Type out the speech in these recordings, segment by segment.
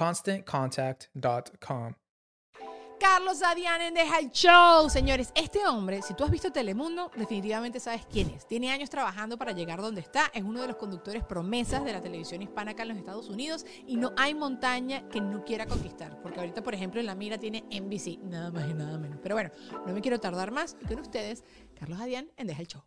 ConstantContact.com. Carlos Adián en Deja el Show. Señores, este hombre, si tú has visto Telemundo, definitivamente sabes quién es. Tiene años trabajando para llegar donde está. Es uno de los conductores promesas de la televisión hispana acá en los Estados Unidos. Y no hay montaña que no quiera conquistar. Porque ahorita, por ejemplo, en la mira tiene NBC. Nada más y nada menos. Pero bueno, no me quiero tardar más. Y con ustedes, Carlos Adián en Deja el Show.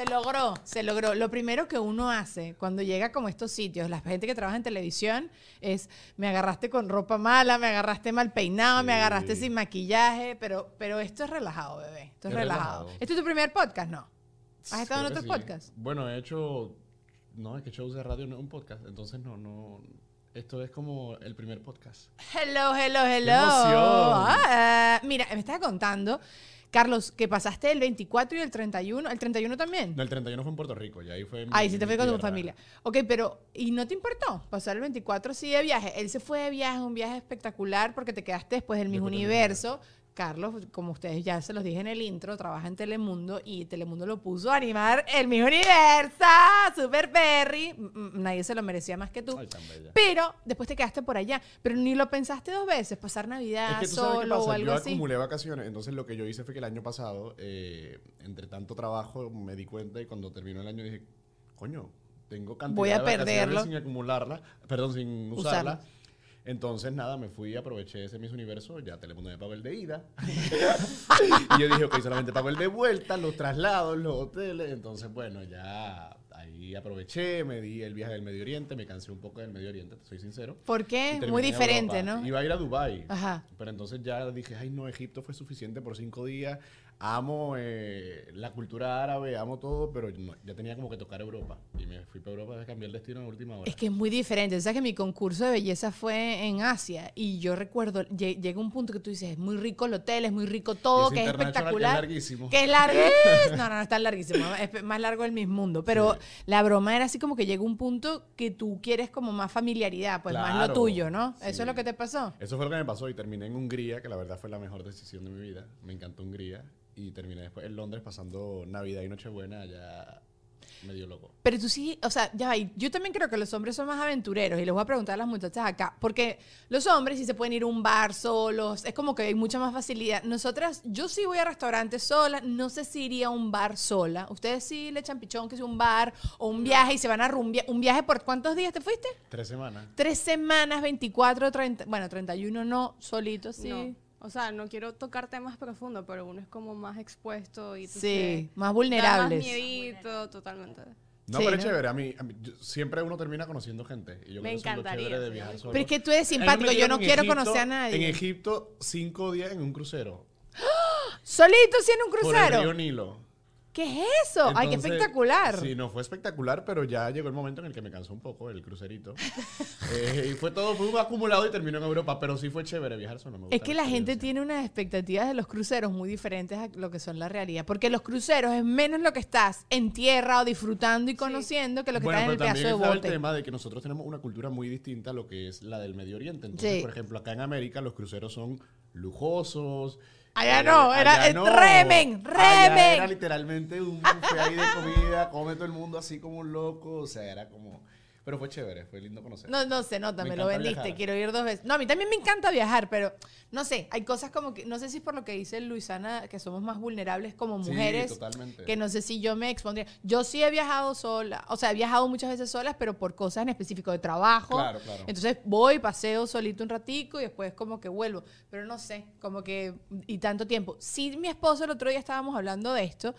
Se logró, se logró. Lo primero que uno hace cuando llega como a estos sitios, la gente que trabaja en televisión, es me agarraste con ropa mala, me agarraste mal peinado, me agarraste sin maquillaje, pero, pero esto es relajado, bebé. Esto es, Es relajado. relajado. ¿Este es tu primer podcast? No. ¿Has estado en Creo otros sí. podcasts? Bueno, he hecho. No, es que shows de radio no es un podcast. Entonces, no, no. Esto es como el primer podcast. Hello, hello, hello. emoción! Ah, mira, me estaba contando, Carlos, que pasaste el 24 y el 31. ¿El 31 también? No, el 31 fue en Puerto Rico, y ahí fue. Ahí sí te fue con tu familia. Ok, pero ¿y no te importó pasar el 24 sí de viaje? Él se fue de viaje, un viaje espectacular porque te quedaste después del del Universo. Carlos, como ustedes ya se los dije en el intro, trabaja en Telemundo y Telemundo lo puso a animar el Miss Universo, Super mm, Nadie se lo merecía más que tú. Ay. Pero después te quedaste por allá. Pero ni lo pensaste dos veces, pasar Navidad Es que tú sabes qué solo o algo Yo así. acumulé vacaciones. Entonces, lo que yo hice fue que el año pasado, eh, entre tanto trabajo, me di cuenta y cuando terminó el año dije, coño, tengo cantidad Voy a de vacaciones perderlo. sin acumularla, perdón, sin Usarla. usarla. Entonces, nada, me fui, aproveché ese Miss Universo, ya Telemundo me pagó el de ida. y yo dije, ok, solamente pago el de vuelta, los traslados, los hoteles. Entonces, bueno, ya ahí aproveché, me di el viaje del Medio Oriente, me cansé un poco del Medio Oriente, te soy sincero. ¿Por Y qué? Muy en diferente. ¿no? Iba a ir a Dubai. Ajá. Pero entonces ya dije, ay no, Egipto fue suficiente por cinco días. Amo eh, la cultura árabe, amo todo, pero no, ya tenía como que tocar Europa. Y me fui para Europa, cambié el destino en última hora. Es que es muy diferente. Sabes que mi concurso de belleza fue en Asia y yo recuerdo, lle- llega un punto que tú dices, es muy rico el hotel, es muy rico todo, que es espectacular. que es larguísimo. Que es larguísimo. No, no, no, está larguísimo. Es más largo el mismo mundo. Pero Sí. la broma era así como que llega un punto que tú quieres como más familiaridad, pues más lo Claro. tuyo, ¿no? Eso Sí. es lo que te pasó. Eso fue lo que me pasó y terminé en Hungría, que la verdad fue la mejor decisión de mi vida. Me encantó Hungría. Y terminé después en Londres pasando Navidad y Nochebuena allá medio loco. Pero tú sí, o sea, ya va, yo también creo que los hombres son más aventureros y les voy a preguntar a las muchachas acá, porque los hombres sí se pueden ir a un bar solos, es como que hay mucha más facilidad. Nosotras, yo sí voy a restaurantes sola, no sé si iría a un bar sola. Ustedes sí le echan pichón que es un bar o un viaje y se van a rumbear. ¿Un viaje por cuántos días te fuiste? Tres semanas. Tres semanas, 24, 30, bueno, 31 no, solito sí. No. O sea, no quiero tocar temas profundos, pero uno es como más expuesto y tú Sí, más Da vulnerables. más miedito, totalmente. No, Sí, pero es ¿no? chévere. A mí, a mí- yo- siempre uno termina conociendo gente. Y yo Me encantaría, de viajar solo. Pero es que tú eres simpático, yo no quiero Egipto- conocer a nadie. En Egipto, cinco días en un crucero. Solito sí en un Por el crucero. río Nilo. ¿Qué es eso? Ay, qué espectacular. Sí, no fue espectacular, pero ya llegó el momento en el que me cansó un poco el crucerito. Eh, y fue todo, fue un acumulado y terminó en Europa, pero sí fue chévere viajar solo. me Es que la gente tiene unas expectativas de los cruceros muy diferentes a lo que son la realidad. Porque los cruceros es menos lo que estás en tierra o disfrutando y conociendo que lo que Bueno, estás en el también pedazo de estaba el bote. tema de que nosotros tenemos una cultura muy distinta a lo que es la del Medio Oriente. Entonces, Sí. por ejemplo, acá en América los cruceros son lujosos. Allá no, era- allá eh, remen, Allá remen. Era literalmente un buffet ahí de comida, come todo el mundo así como un loco. O sea, era como... Pero fue chévere, fue lindo conocer. No, no se nota, Me me, lo vendiste. viajar. Quiero ir dos veces. No, a mí también me encanta viajar, pero no sé, hay cosas como que, no sé si es por lo que dice Luisana, que somos más vulnerables como Sí, mujeres. totalmente. Que no sé si yo me expondría. Yo sí he viajado sola, o sea, he viajado muchas veces solas, pero por cosas en específico de trabajo. Claro, claro. Entonces voy, paseo solito un ratico y después como que vuelvo. Pero no sé, como que, y tanto tiempo. Sí, mi esposo el otro día estábamos hablando de esto,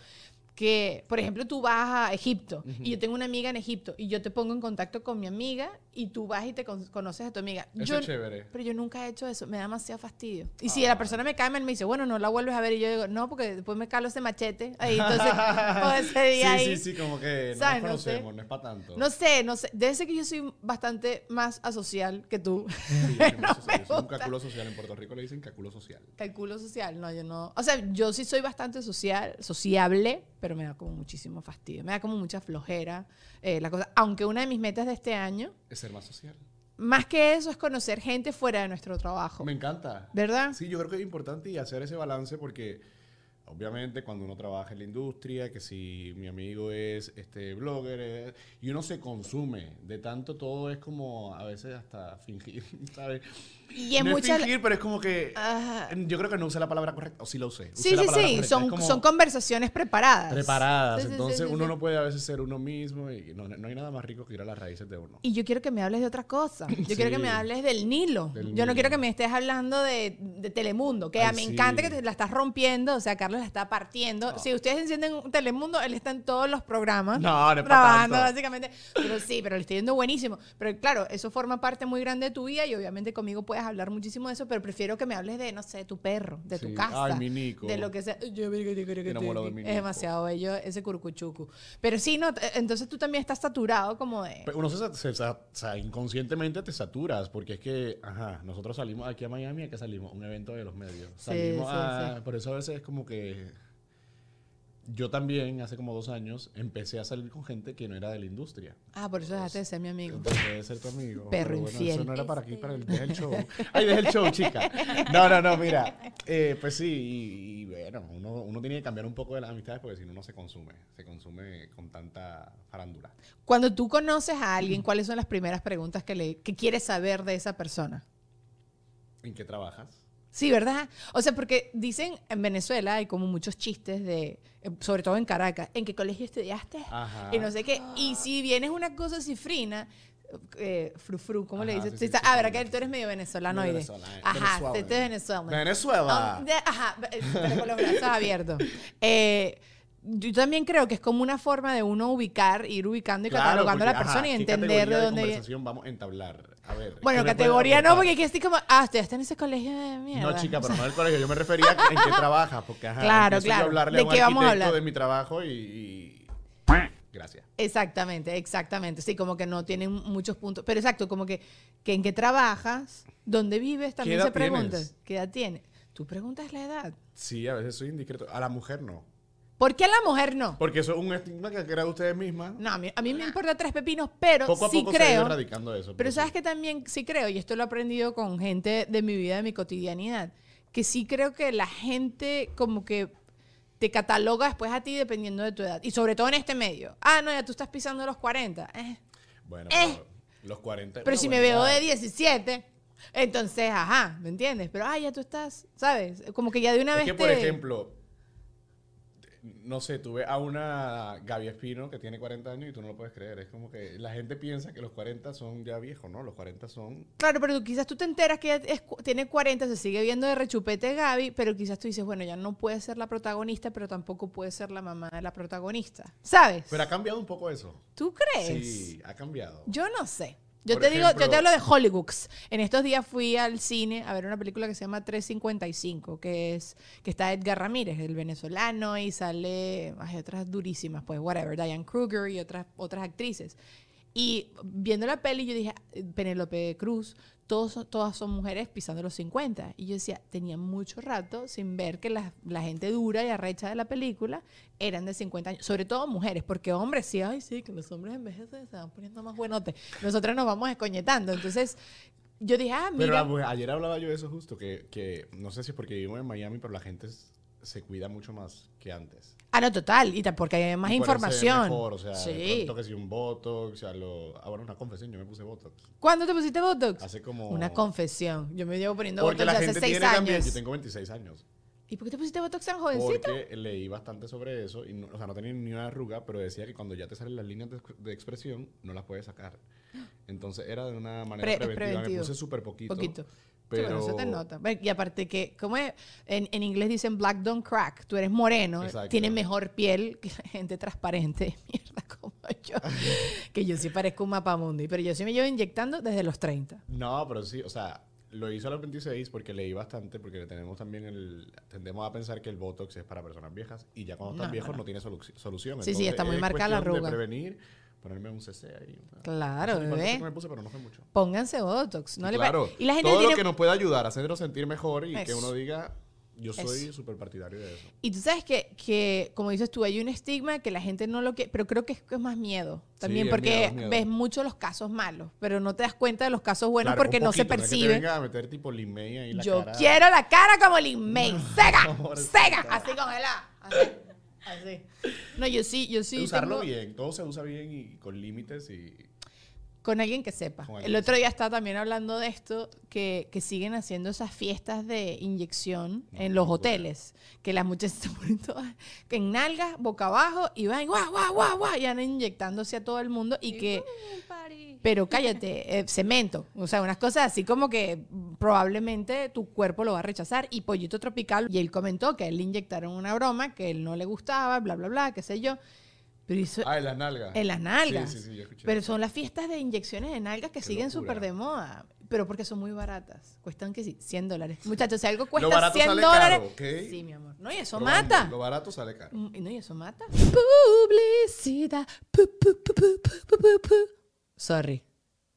que, por ejemplo, tú vas a Egipto y yo tengo una amiga en Egipto y yo te pongo en contacto con mi amiga y tú vas y te con- conoces a tu amiga. Eso yo, es chévere. Pero yo nunca he hecho eso, me da demasiado fastidio. Y Ah. si la persona me cae mal, me dice, bueno, no la vuelves a ver y yo digo, no, porque después me calo ese machete. Ahí, entonces, todo ese día sí, ahí. sí, sí, como que no ¿Sabes? nos No sé. conocemos, no es para tanto. No sé, no sé. Debe ser que yo soy bastante más asocial que tú. Sí, yo No me un cálculo social. En Puerto Rico le dicen cálculo social. Cálculo social, no, yo no. O sea, yo sí soy bastante social, sociable, pero me da como muchísimo fastidio. Me da como mucha flojera eh, la cosa. Aunque una de mis metas de este año, Es ser más social. más que eso, es conocer gente fuera de nuestro trabajo. Me encanta. ¿Verdad? Sí, yo creo que es importante y hacer ese balance porque obviamente cuando uno trabaja en la industria, que si mi amigo es este blogger eh, y uno se consume de tanto todo es como a veces hasta fingir, ¿sabes? Y en no muchas- es fingir, pero es como que Ajá. yo creo que no usé la palabra correcta o sí la usé. Usé Sí, la sí, sí, son, como son conversaciones preparadas. preparadas, Sí, sí, sí, entonces sí, uno sí. no puede a veces ser uno mismo y no, no hay nada más rico que ir a las raíces de uno. Y yo quiero que me hables de otra cosa. Yo quiero que me hables del Nilo. Del yo no quiero que me estés hablando de, de Telemundo, que Ay, me sí. encanta que te la estás rompiendo. O sea, Carlos la está partiendo. Si ustedes encienden un Telemundo, él está en todos los programas. No, no Trabajando, tanto. básicamente. Pero sí, pero le estoy yendo buenísimo. Pero claro, eso forma parte muy grande de tu vida y obviamente conmigo puedes hablar muchísimo de eso, pero prefiero que me hables de, no sé, tu perro, de tu casa. Ay, mi Nico. De lo que sea. Enamorado de mi Es Nico. demasiado bello ese curcuchucu. Pero sí, no, entonces tú también estás saturado como de... Pero Uno se, se sea, inconscientemente te saturas, porque es que, ajá, nosotros salimos aquí a Miami, ¿a qué salimos? Un evento de los medios. Salimos sí, a- sí. Por eso a veces es como que yo también, hace como dos años, empecé a salir con gente que no era de la industria. Ah, por eso dejaste de ser mi amigo. Entonces debe ser tu amigo. Perro bueno, infiel. Eso no era para aquí, para el, el show. Ay, deja el show, chica. No, no, no, mira. eh, pues sí, y, y bueno, uno, uno tiene que cambiar un poco de las amistades porque si no, no se consume. Se consume con tanta farándula. Cuando tú conoces a alguien, ¿cuáles son las primeras preguntas que, le, que quieres saber de esa persona? ¿En qué trabajas? Sí, ¿verdad? O sea, porque dicen en Venezuela hay como muchos chistes de, eh, sobre todo en Caracas, ¿en qué colegio estudiaste? Ajá. Y no sé qué. Y si vienes una cosa cifrina, eh, frufru, ¿cómo le dices? sí, sí, ah, ¿verdad que tú eres medio venezolano? Medio venezolano, eh, Ajá, Venezuela. este es venezolano. Venezuela. Ajá, pero con los brazos abiertos. Eh, yo también creo que es como una forma de uno ubicar, ir ubicando y catalogando a la persona ajá, y ¿qué entender de dónde conversación vamos a entablar? A ver. Bueno, ¿qué me puede categoría no, porque aquí estoy como, ah, estudiaste en ese colegio de mierda. No, chica, pero no del colegio. Yo me refería a en qué trabajas. Porque, ajá, Claro, yo claro. hablarle ¿De a un qué vamos a hablar? de mi trabajo y... y- Gracias. Exactamente, exactamente. Sí, como que no tienen muchos puntos. Pero exacto, como que, que en qué trabajas, dónde vives, también se pregunta. tienes? ¿Qué edad tienes? Tú preguntas la edad. Sí, a veces soy indiscreto. A la mujer no. ¿Por qué a la mujer no? Porque eso es un estigma que ha creado ustedes mismas. No, a mí, a mí me importa tres pepinos, pero Poco a sí poco se ha ido creo. erradicando eso. Pero sí. sabes que también sí creo, y esto lo he aprendido con gente de mi vida, de mi cotidianidad, que sí creo que la gente como que te cataloga después a ti dependiendo de tu edad. Y sobre todo en este medio. Ah, no, ya tú estás pisando los 40. Eh. Bueno, Eh. pero los 40... Pero si me veo edad. de 17, entonces, ajá, ¿me entiendes? Pero, ah, ya tú estás, ¿sabes? Como que ya de una Es vez que, por ejemplo, no sé, tú ves a una Gaby Espino que tiene 40 años y tú no lo puedes creer. Es como que la gente piensa que los 40 son ya viejos, ¿no? Los 40 son... Claro, pero tú- quizás tú te enteras que ella es tiene 40, se sigue viendo de rechupete Gaby, pero quizás tú dices, bueno, ya no puede ser la protagonista, pero tampoco puede ser la mamá de la protagonista. ¿Sabes? Pero ha cambiado un poco eso. ¿Tú crees? Sí, ha cambiado. Yo no sé. Yo Por te digo, yo te hablo de Hollywoods. En estos días fui al cine a ver una película que se llama 355, que es que está Edgar Ramírez, el venezolano, y sale hay otras durísimas, pues whatever, Diane Kruger y otras otras actrices. Y viendo la peli yo dije, eh, Penélope Cruz, todos, todas son mujeres pisando los 50. Y yo decía, tenía mucho rato sin ver que la, la gente dura y arrecha de la película eran de 50 años. Sobre todo mujeres, porque hombres sí, ay sí, que los hombres envejecen, se van poniendo más buenotes. Nosotras nos vamos escoñetando. Entonces, yo dije, ah, Pero mira. mujer- ayer hablaba yo de eso justo, que, que no sé si es porque vivimos en Miami, pero la gente s- se cuida mucho más que antes. Ah, no, total. Y porque hay más Y información. Mejor, o sea, sí. que si un Botox, o sea, lo... Ah, una confesión, yo me puse Botox. ¿Cuándo te pusiste Botox? Hace como... Una confesión. Yo me llevo poniendo Porque Botox la hace gente 6 tiene también... años. Yo tengo 26 años. ¿Y por qué te pusiste Botox tan jovencito? Porque leí bastante sobre eso, y no, o sea, no tenía ni una arruga, pero decía que cuando ya te salen las líneas de, de expresión, no las puedes sacar. Entonces era de una manera Pre- preventiva. Me preventivo. puse súper poquito. Poquito. Pero... Sí, bueno, eso te nota. Y aparte que, como es? En, en inglés dicen black don't crack. Tú eres moreno, Exacto. tienes mejor piel que la gente transparente. Mierda, como yo. que yo sí parezco un mapamundi. Pero yo sí me llevo inyectando desde los 30. No, pero sí, o sea, lo hice a los 26 porque leí bastante, porque tenemos también el... Tendemos a pensar que el Botox es para personas viejas y ya cuando estás No, viejo no, no, tiene solu- solución. Sí, sí, está muy es marcada la cuestión de arruga. prevenir, ponerme un CC ahí. Claro, no sé bebé. que me puse, pero no fue mucho. Pónganse Botox. No le claro, y la gente todo tiene... lo que nos pueda ayudar a hacernos sentir mejor y que uno diga, yo soy súper partidario de eso. Y tú sabes que, que, como dices tú, hay un estigma que la gente no lo quiere, pero creo que es, que es más miedo también, Sí, porque miedo, es miedo. ves mucho los casos malos, pero no te das cuenta de los casos buenos Claro, porque no se poquito, es que te percibe. venga a meter tipo Lin May ahí la Yo cara. quiero la cara como May, seca, pobrecita. seca, así congelada, así, así. No, yo sí, yo sí usarlo tengo- bien, todo se usa bien y con límites y... con alguien que sepa. El otro día estaba también hablando de esto, que, que siguen haciendo esas fiestas de inyección No, en los no hoteles, que las muchachas se ponen todas en nalgas, boca abajo, y van guau, guau, guau, guau, y van inyectándose a todo el mundo y que... Pero cállate, eh, cemento. O sea, unas cosas así como que mm, probablemente tu cuerpo lo va a rechazar. Y Pollito Tropical, y él comentó que a él le inyectaron una broma, que él no le gustaba, bla, bla, bla, qué sé yo. Pero Ah, en las nalgas. en las nalgas. Sí, sí, sí, yo escuché. Pero son las fiestas de inyecciones de nalgas que Qué siguen súper de moda. Pero porque son muy baratas. Cuestan que sí, 100 dólares. Muchachos, si algo cuesta barato 100 sale dólares. caro, ¿ok? Sí, mi amor. No, y eso Probando, mata. Lo barato sale caro. Mm, No, y eso mata. Publicidad. Pu, pu, pu, pu, pu, pu, pu, pu. Sorry,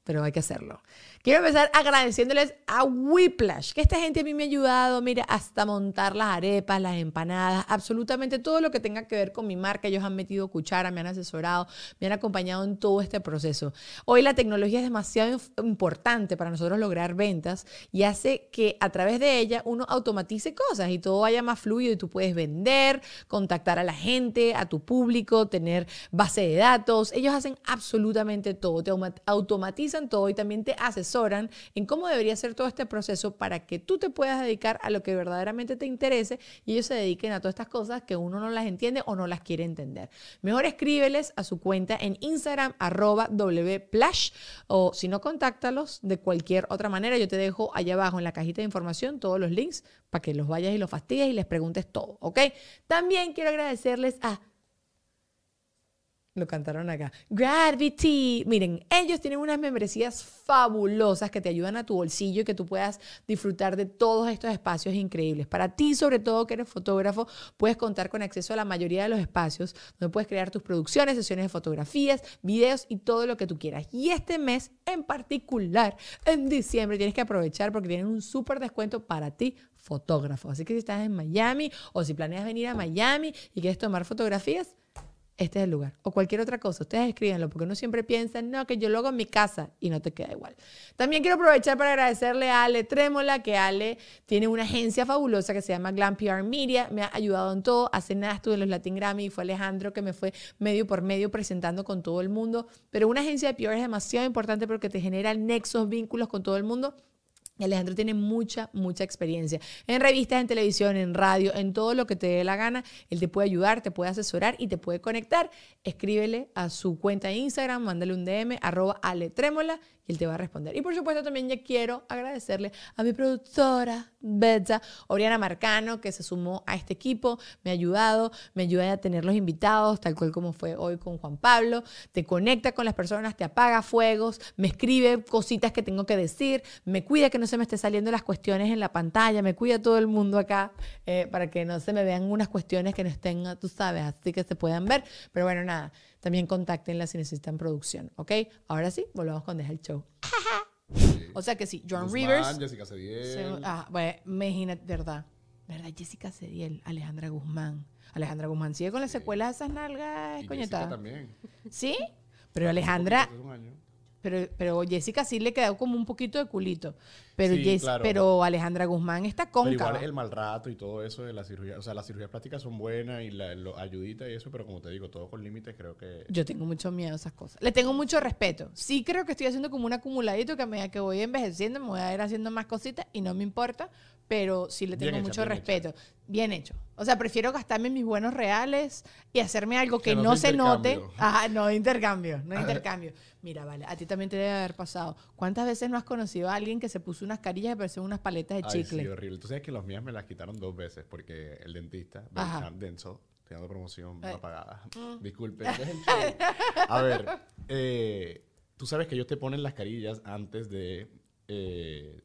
pero hay que hacerlo. Quiero empezar agradeciéndoles a Whiplash, que esta gente a mí me ha ayudado, mira, hasta montar las arepas, las empanadas, absolutamente todo lo que tenga que ver con mi marca. Ellos han metido cuchara, me han asesorado, me han acompañado en todo este proceso. Hoy la tecnología es demasiado importante para nosotros lograr ventas y hace que a través de ella uno automatice cosas y todo vaya más fluido y tú puedes vender, contactar a la gente, a tu público, tener base de datos. Ellos hacen absolutamente todo, te automatizan todo y también te asesoran en cómo debería ser todo este proceso para que tú te puedas dedicar a lo que verdaderamente te interese y ellos se dediquen a todas estas cosas que uno no las entiende o no las quiere entender. Mejor escríbeles a su cuenta en Instagram, arroba wplash, o si no, contáctalos de cualquier otra manera. Yo te dejo allá abajo en la cajita de información todos los links para que los vayas y los fastidies y les preguntes todo, ¿ok? También quiero agradecerles a lo cantaron acá. Gravity. Miren, ellos tienen unas membresías fabulosas que te ayudan a tu bolsillo y que tú puedas disfrutar de todos estos espacios increíbles. Para ti, sobre todo que eres fotógrafo, puedes contar con acceso a la mayoría de los espacios donde puedes crear tus producciones, sesiones de fotografías, videos y todo lo que tú quieras. Y este mes en particular, en diciembre, tienes que aprovechar porque tienen un súper descuento para ti fotógrafo. Así que si estás en Miami o si planeas venir a Miami y quieres tomar fotografías, este es el lugar. O cualquier otra cosa. Ustedes escríbanlo porque uno siempre piensa, no, que yo lo hago en mi casa y no te queda igual. También quiero aprovechar para agradecerle a Ale Trémola, que Ale tiene una agencia fabulosa que se llama Glam PR Media. Me ha ayudado en todo. Hace nada estuve en los Latin Grammy y fue Alejandro que me fue medio por medio presentando con todo el mundo. Pero una agencia de PR es demasiado importante porque te genera nexos, vínculos con todo el mundo Alejandro tiene mucha, mucha experiencia en revistas, en televisión, en radio, en todo lo que te dé la gana. Él te puede ayudar, te puede asesorar y te puede conectar. Escríbele a su cuenta de Instagram, mándale un DM, arroba aletrémola y él te va a responder. Y por supuesto también ya quiero agradecerle a mi productora, Betsa, Oriana Marcano, que se sumó a este equipo, me ha ayudado, me ayuda a tener los invitados, tal cual como fue hoy con Juan Pablo, te conecta con las personas, te apaga fuegos, me escribe cositas que tengo que decir, me cuida que no se me esté saliendo las cuestiones en la pantalla, me cuida todo el mundo acá eh, para que no se me vean unas cuestiones que no estén, tú sabes, así que se puedan ver. Pero bueno, nada, también contáctenla si necesitan producción, ¿ok? Ahora sí, volvamos con Deja el Show. O sea que sí, John Guzmán, Rivers. Jessica Cediel. se- ah, bueno, imagínate, verdad. ¿Verdad? Jessica Cediel, Alejandra Guzmán. Alejandra Guzmán sigue con las secuelas de esas nalgas y coñetadas. también. ¿Sí? Pero Alejandra. Pero, pero Jessica sí le quedó como un poquito de culito. Pero, Sí, Jess- claro. pero Alejandra Guzmán está Pero cóncava. igual el mal rato y todo eso de la cirugía. O sea, las cirugías plásticas son buenas y la lo- ayudita y eso, pero como te digo, todo con límites, creo que. Yo tengo mucho miedo a esas cosas. Le tengo mucho respeto. Sí creo que estoy haciendo como un acumuladito que a medida que voy envejeciendo me voy a ir haciendo más cositas y no me importa, pero sí le tengo mucho respeto. Bien hecho. O sea, prefiero gastarme mis buenos reales y hacerme algo que, Que no se note. Ajá, no intercambio, no intercambio. Mira, vale, a ti también te debe haber pasado. ¿Cuántas veces no has conocido a alguien que se puso unas carillas que parecían unas paletas de Ay, chicle? sí, horrible. Tú sabes que los mías me las quitaron dos veces porque el dentista, Denso, te dando promoción Ay. no pagada. Disculpe. el show. A ver, eh, tú sabes que ellos te ponen las carillas antes de, eh,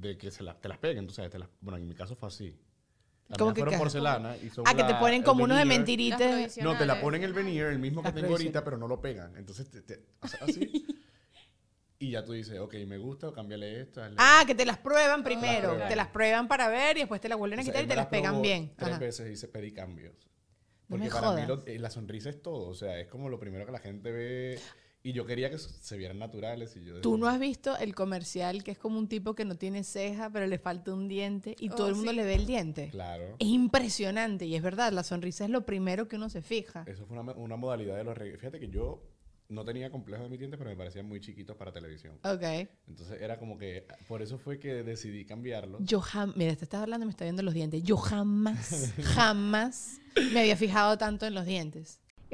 de que se las, te las peguen. Tú sabes, te las, bueno, en mi caso fue así. Las ¿Cómo mías que fueron porcelana y son Ah, que te la- ponen como unos de mentiritas. No, te la ponen el veneer, el mismo que tengo ahorita, pero no lo pegan. Entonces, te, te- así. y ya tú dices, ok, me gusta, o cámbiale esto. hazle Ah, que te las prueban primero. prueban. te las prueban para ver y después te las vuelven a O sea, quitar y te las pegan bien. Tres Ajá. veces y se pedí cambios. No Porque me para mí lo- eh, la sonrisa es todo. O sea, es como lo primero que la gente ve. Y yo quería que se vieran naturales. Y yo Tú no has visto el comercial que es como un tipo que no tiene ceja, pero le falta un diente y todo Oh, el mundo sí. le ve el diente. Claro. Es impresionante y es verdad, la sonrisa es lo primero que uno se fija. Eso fue una, una modalidad de los re- Fíjate que yo no tenía complejo de mis dientes, pero me parecían muy chiquitos para televisión. Ok. Entonces era como que. Por eso fue que decidí cambiarlo. Yo jamás, mira, te estás hablando y me está viendo los dientes. Yo jamás, jamás me había fijado tanto en los dientes.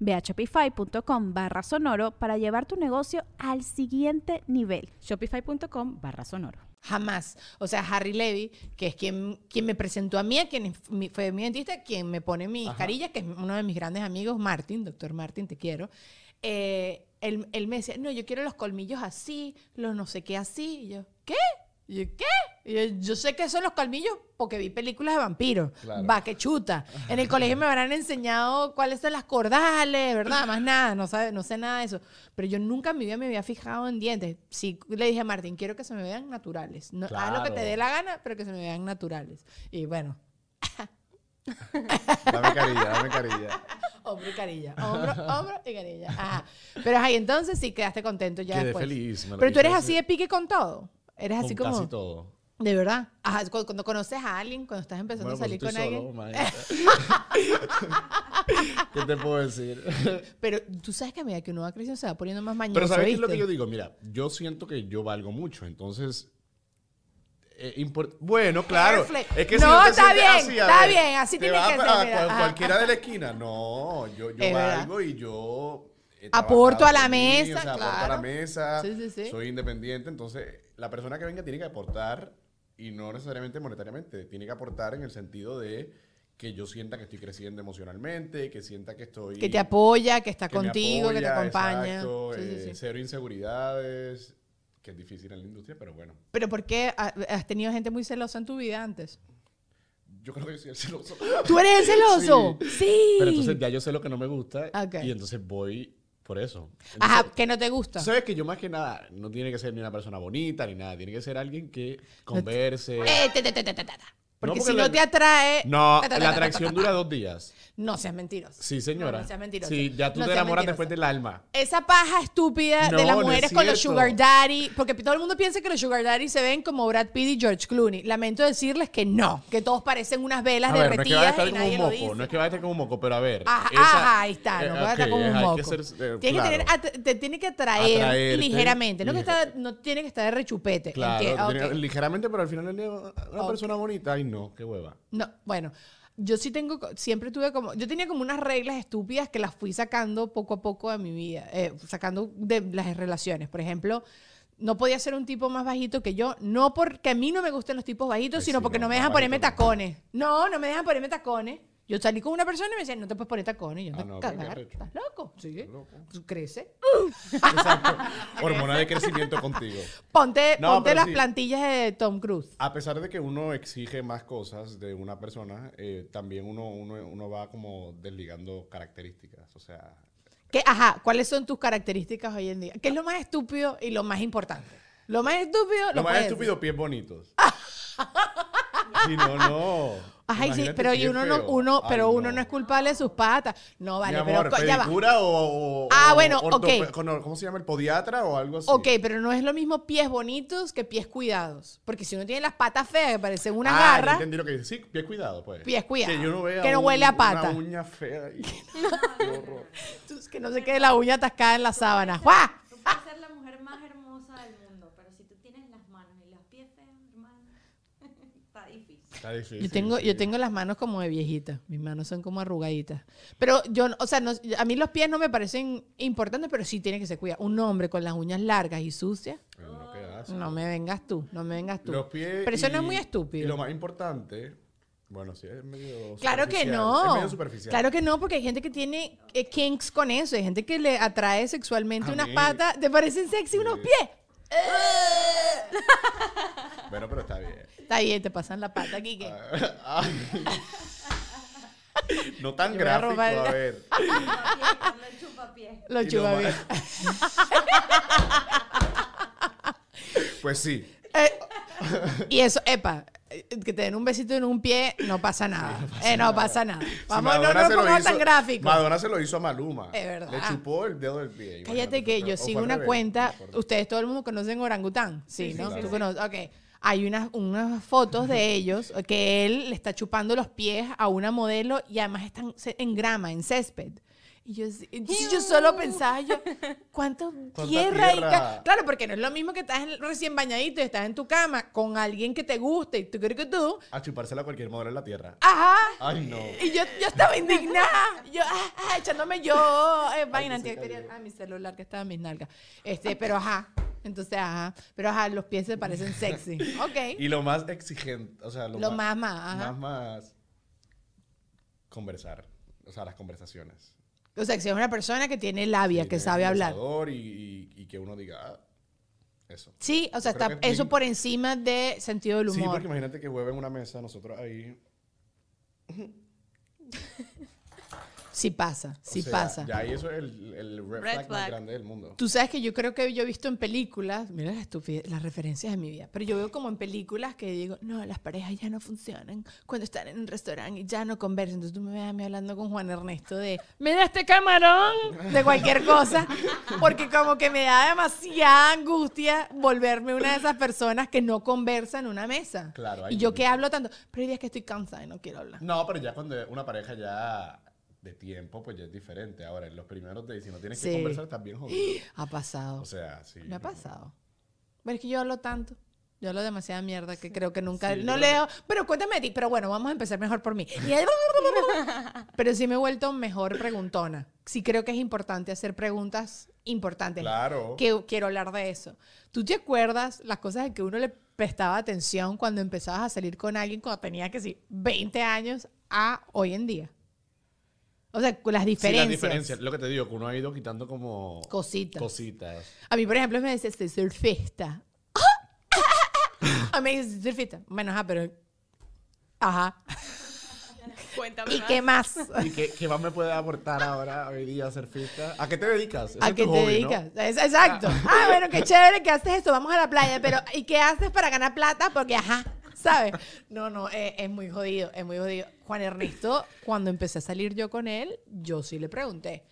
Ve a shopify.com barra sonoro para llevar tu negocio al siguiente nivel. Shopify.com barra sonoro. Jamás. O sea, Harry Levy, que es quien, quien me presentó a mí, a quien fue mi dentista, quien me pone mis carillas, que es uno de mis grandes amigos, Martin, doctor Martin, te quiero. eh, él, él me decía, no, yo quiero los colmillos así, los no sé qué así. Y yo, ¿qué? Y yo, ¿qué? Y yo, yo sé que son los colmillos porque vi películas de vampiros. Claro. Va, que chuta. En el colegio me habrán enseñado cuáles son las cordales, ¿verdad? Más nada, no, sabe, no sé nada de eso. Pero yo nunca en mi vida me había fijado en dientes. Sí, le dije a Martín, quiero que se me vean naturales. No, Haz lo que te dé la gana, pero que se me vean naturales. Y bueno, Dame carilla, dame carilla. hombro y carilla. Hombro, hombro y carilla. Ajá. Pero ahí entonces sí quedaste contento ya Quedé después. feliz. me lo Pero tú eres así de pique con todo. Eres así con como... casi todo. De verdad. Ajá, cuando conoces a alguien, cuando estás empezando Bueno, a salir pues con alguien. solo. ¿Qué te puedo decir? Pero tú sabes que a medida que uno va creciendo se va poniendo más mañoso, Pero ¿sabes qué es lo que yo digo? Mira, yo siento que yo valgo mucho, entonces... eh, bueno, claro. Es que No, si no está bien, así, está ver, bien, así tiene que ser, a cualquiera de la esquina. No, yo, yo valgo y yo... Aporto a la mí, mesa, o sea, aporto a claro. la mesa. Sí, sí, sí. Soy independiente, entonces la persona que venga tiene que aportar y no necesariamente monetariamente, tiene que aportar en el sentido de que yo sienta que estoy creciendo emocionalmente, que sienta que estoy... Que te apoya, que está que contigo, que te acompaña. exacto, Sí, sí, eh, sí. Cero inseguridades, que es difícil en la industria, pero bueno. Pero ¿por qué ha- has tenido gente muy celosa en tu vida antes? Yo creo que yo soy el celoso. ¿Tú eres el celoso? Sí. Pero entonces ya yo sé lo que no me gusta Ok. y entonces voy por eso. Ajá, que no te gusta. Sabes que yo más que nada, no tiene que ser ni una persona bonita ni nada, tiene que ser alguien que converse. Eh. Porque, si la- no te atrae... No, ta, ta, ta, la atracción dura dos días. No seas mentiroso. Sí, señora. No, no seas mentiroso. Sí, ya tú No te enamoras mentiroso. después del alma. Esa paja estúpida de las es mujeres con los sugar daddy, porque todo el mundo piensa que los sugar daddy se ven como Brad Pitt y George Clooney. Lamento decirles que no, que todos parecen unas velas A ver, no es que vaya a derretidas estar y como nadie un moco, no es que vaya a estar como un moco, pero a ver. Ajá, esa- ajá, ahí está, no eh, puede estar como un moco. que ser, eh, Tiene que tener, te tiene que atraer Atraerte, ligeramente, no, que está, no tiene que estar de rechupete. Claro, ligeramente, pero al final día, una persona bonita, ay no, qué hueva. No, bueno, yo sí tengo, siempre tuve como, yo tenía como unas reglas estúpidas que las fui sacando poco a poco de mi vida, eh, sacando de las relaciones. Por ejemplo, no podía ser un tipo más bajito que yo, no porque a mí no me gusten los tipos bajitos, Ay, sino sí, porque no, no, me dejan ponerme tacones. No, no me dejan ponerme tacones. Yo salí con una persona y me decían, no te puedes poner tacones. Y yo, Ah, "Me no, cagar. ¿estás loco? Sí, loco. crece. Exacto. Hormona de crecimiento contigo. Ponte, No, ponte las sí. plantillas de Tom Cruise. A pesar de que uno exige más cosas de una persona, eh, también uno, uno, uno va como desligando características. O sea, ¿Qué, ajá, ¿cuáles son tus características hoy en día? ¿Qué es lo más estúpido y lo más importante? Lo más estúpido, lo más estúpido, pies bonitos. Sí, no, no. Ay, sí, pero y pie uno no, uno, Ay, pero uno no es culpable de sus patas. No, vale, Mi amor, pero ya va. ¿pedicura o, o- Ah, o bueno, ortope- ok. con- ¿Cómo se llama? ¿El podiatra o algo así? Ok, pero no es lo mismo pies bonitos que pies cuidados. Porque si uno tiene las patas feas que parecen unas ah, ya garras, entendí lo que dice. Sí, pies cuidado, pues. Pies cuidado. Que yo no vea Que no huele a pata. Una uña fea. y- Qué horror. que no se quede la uña atascada en la sábana. ¡Guau! Tú puedes ser la mujer más hermosa del mundo, pero si tú tienes las manos y los pies feos, hermano, está difícil. Está difícil. Yo tengo, sí. yo tengo las manos como de viejita. Mis manos son como arrugaditas. Pero yo, o sea, no- a mí los pies no me parecen importantes, pero sí tiene que ser cuidado. Un hombre con las uñas largas y sucias, No, me vengas tú, no me vengas tú. Los pies. pero eso no es y- muy Y estúpido. lo más importante, bueno, sí, es medio. Claro que no. Es medio superficial. Claro que no, porque hay gente que tiene eh, kinks con eso. Hay gente que le atrae sexualmente A unas mí- patas. ¿Te parecen sexy unos Sí. pies? Bueno, pero está bien. Está bien, te pasan la pata aquí. que Ay. no tan Yo voy a gráfico, a ver. El chupapiés. Lo Y lo chupa más- bien. Pues sí. Eh, y eso, epa, eh, que te den un besito en un pie, no pasa nada. Eh, no pasa nada. Si Vamos, no Madonna lo pongamos hizo- tan gráficos. Madonna se lo hizo a Maluma. Es verdad. Le chupó el dedo del pie. Cállate que yo sigo una revés, cuenta, no ustedes todo el mundo conocen orangután, sí, Sí, ¿no? sí, Tú conoces, ok. Hay unas, unas fotos de ellos que él le está chupando los pies a una modelo y además están en grama, en césped. Y yo, sí- entonces yo solo pensaba, yo, ¿cuánto ¿Cuánta tierra? hay tierra? ca-?" Claro, porque no es lo mismo que estás en- recién bañadito y estás en tu cama con alguien que te guste y tú crees que tú, A chupársela a cualquier modelo en la tierra. ajá. Ay, no. Y yo, yo estaba indignada. Yo, ah, ah, echándome yo eh, vaina antibacterial. Ah, mi celular que estaba en mis nalgas. Este, pero ajá. Entonces, ajá. Pero ajá, los pies se parecen sexy. Ok. Y lo más exigente, o sea, lo, Lo más, más, ajá. más, más conversar. O sea, las conversaciones. O sea, que si es una persona que tiene labia, Sí, que de sabe hablar. Y, y- y que uno diga, ah, eso. Sí, o sea, está que eso bien- por encima de sentido del Sí, humor. porque imagínate que hueve en una mesa, nosotros ahí. Sí pasa, o sí sea, pasa. Ya ahí eso es el, el red, Red flag, más grande del mundo. Tú sabes que yo creo que yo he visto en películas, mira las estupidez, las referencias de mi vida, pero yo veo como en películas que digo, no, las parejas ya no funcionan cuando están en un restaurante y ya no conversan. Entonces tú me ves a mí hablando con Juan Ernesto de, mira este camarón, de cualquier cosa, porque como que me da demasiada angustia volverme una de esas personas que no conversa en una mesa. Claro, hay Y yo que hablo tanto, pero hay días que estoy cansada y no quiero hablar. No, pero ya cuando una pareja ya de tiempo, pues ya es diferente. Ahora, en los primeros days, si no tienes Sí. que conversar, estás bien jodido. Ha pasado. O sea, sí. Me ha pasado. Pero es que yo hablo tanto. Yo hablo demasiada mierda que creo que nunca. Sí, no yo leo. Pero cuéntame a ti. Pero bueno, vamos a empezar mejor por mí. Y ahí- pero sí me he vuelto mejor preguntona. Sí creo que es importante hacer preguntas importantes. Claro. Que quiero hablar de eso. ¿Tú te acuerdas las cosas en que uno le prestaba atención cuando empezabas a salir con alguien cuando tenía que sí, 20 años a hoy en día? O sea, con las Sí, diferencias. las diferencias. Lo que te digo, que uno ha ido quitando como Cositas. cositas. A mí, por ejemplo, me dice, soy surfista. A mí me dice, surfista. Bueno, ajá, pero... Ajá. Cuéntame ¿Y más. qué más? ¿Y qué, qué más me puede aportar ahora, hoy día, surfista? ¿A qué te dedicas? ¿A qué te hobby, ¿no? dedicas? Es- exacto. Ah, bueno, qué chévere que haces esto. Vamos a la playa, pero ¿y qué haces para ganar plata? Porque, ajá, ¿sabes? No, no, eh, es muy jodido, es muy jodido. Juan Ernesto, cuando empecé a salir yo con él, yo sí le pregunté.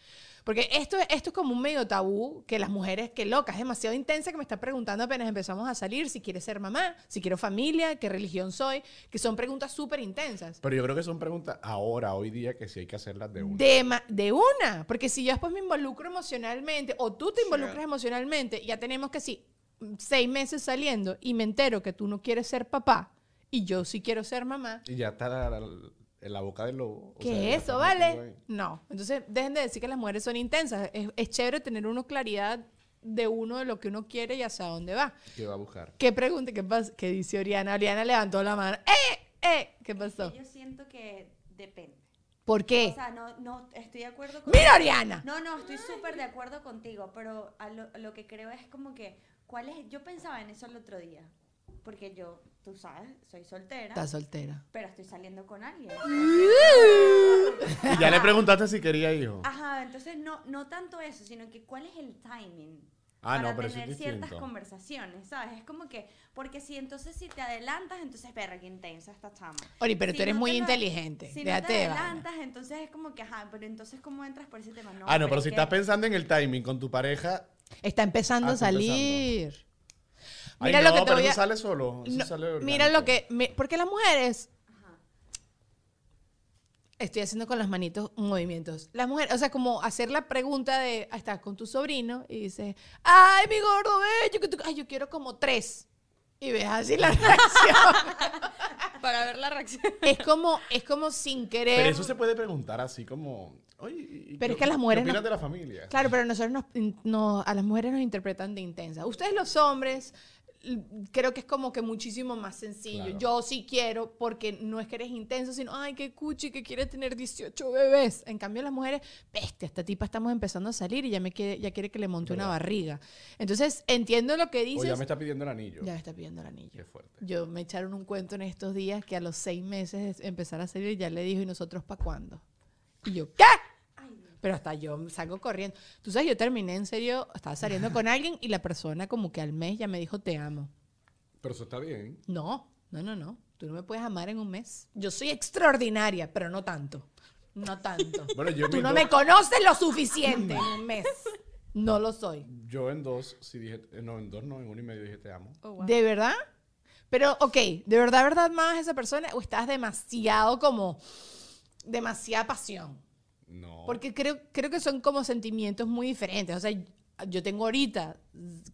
Porque esto, esto es como un medio tabú que las mujeres, que loca, es demasiado intensa que me está preguntando apenas empezamos a salir si quiere ser mamá, si quiero familia, qué religión soy, que son preguntas súper intensas. Pero yo creo que son preguntas ahora, hoy día, que sí hay que hacerlas de una. De, de una, porque si yo después me involucro emocionalmente o tú te involucras emocionalmente, ya tenemos que sí, seis meses saliendo y me entero que tú no quieres ser papá y yo sí quiero ser mamá. Y ya está la- la- en la boca del lobo. o ¿Qué sea, es eso, vale? No. Entonces, dejen de decir que las mujeres son intensas. Es, es chévere tener uno claridad de uno de lo que uno quiere y hacia dónde va. ¿Qué va a buscar? ¿Qué pregunta? ¿Qué pasa? ¿Qué dice Oriana? Oriana levantó la mano. ¡Eh! ¡Eh! ¿Qué pasó? Yo siento que depende. ¿Por O qué? sea, no, no estoy de acuerdo con... ¡Mira, Oriana! No, no, estoy súper de acuerdo contigo, pero a lo, lo que creo es como que, ¿cuál es? Yo pensaba en eso el otro día, porque yo, tú sabes, soy soltera, Está soltera. pero estoy saliendo con alguien. Y ya le preguntaste si quería hijo. Ajá, entonces no, no tanto eso, sino que cuál es el timing. Ah, para no, pero tener ciertas distinto. conversaciones, ¿sabes? Es como que, porque si entonces si te adelantas, entonces, perra, qué intensa esta chama. Ori, pero Si tú eres no muy te inteligente. Si no Déjate te de vaina. adelantas, entonces es como que, ajá, pero entonces, ¿cómo entras por ese tema? No, ah, no, pero es si que- estás pensando en el timing con tu pareja. Está empezando Ah, a está empezando. Ay, Mira no, lo que te pero voy eso a... sale solo. eso No, sale mira lo que... me- porque las mujeres... Estoy haciendo con las manitos movimientos. Las mujeres, o sea, como hacer la pregunta de, estás con tu sobrino y dices, ay, mi gordo bello, que tú- ay, yo quiero como tres. Y ves así la reacción. Para ver la reacción. es como, es como sin querer. Pero eso se puede preguntar así como. Oye, ¿y Pero es que las mujeres ¿Qué opinas no- de la familia? Claro, pero nosotros nos, no- a las mujeres nos interpretan de intensa. Ustedes los hombres, creo que es como que muchísimo más sencillo. Claro. Yo sí quiero, porque no es que eres intenso, sino, ay, qué cuchi, que quiere tener 18 bebés. En cambio, las mujeres, bestia, esta tipa estamos empezando a salir y ya, me quiere, ya quiere que le monte una barriga. Entonces, entiendo lo que O dices. ya me está pidiendo el anillo. Ya me está pidiendo el anillo. Qué fuerte. Yo me echaron un cuento en estos días que a los seis meses de empezar a salir ya le dijo, ¿y nosotros para cuándo? Y yo, ¿qué? Pero hasta yo salgo corriendo. Tú sabes, yo terminé en serio, estaba saliendo con alguien y la persona como que al mes ya me dijo, te amo. Pero eso está bien. No, no, no, no. Tú no me puedes amar en un mes. Yo soy extraordinaria, pero no tanto. No tanto. Bueno, yo, Tú no dos- me conoces lo suficiente en un mes. No lo soy. yo en dos, sí dije. eh, No, en dos no, en uno y medio dije te amo. Oh, wow. ¿De verdad? Pero, ok, ¿de verdad, verdad más esa persona o estás demasiado como, demasiada pasión? No. Porque creo, creo que son como sentimientos muy diferentes. O sea, yo tengo ahorita,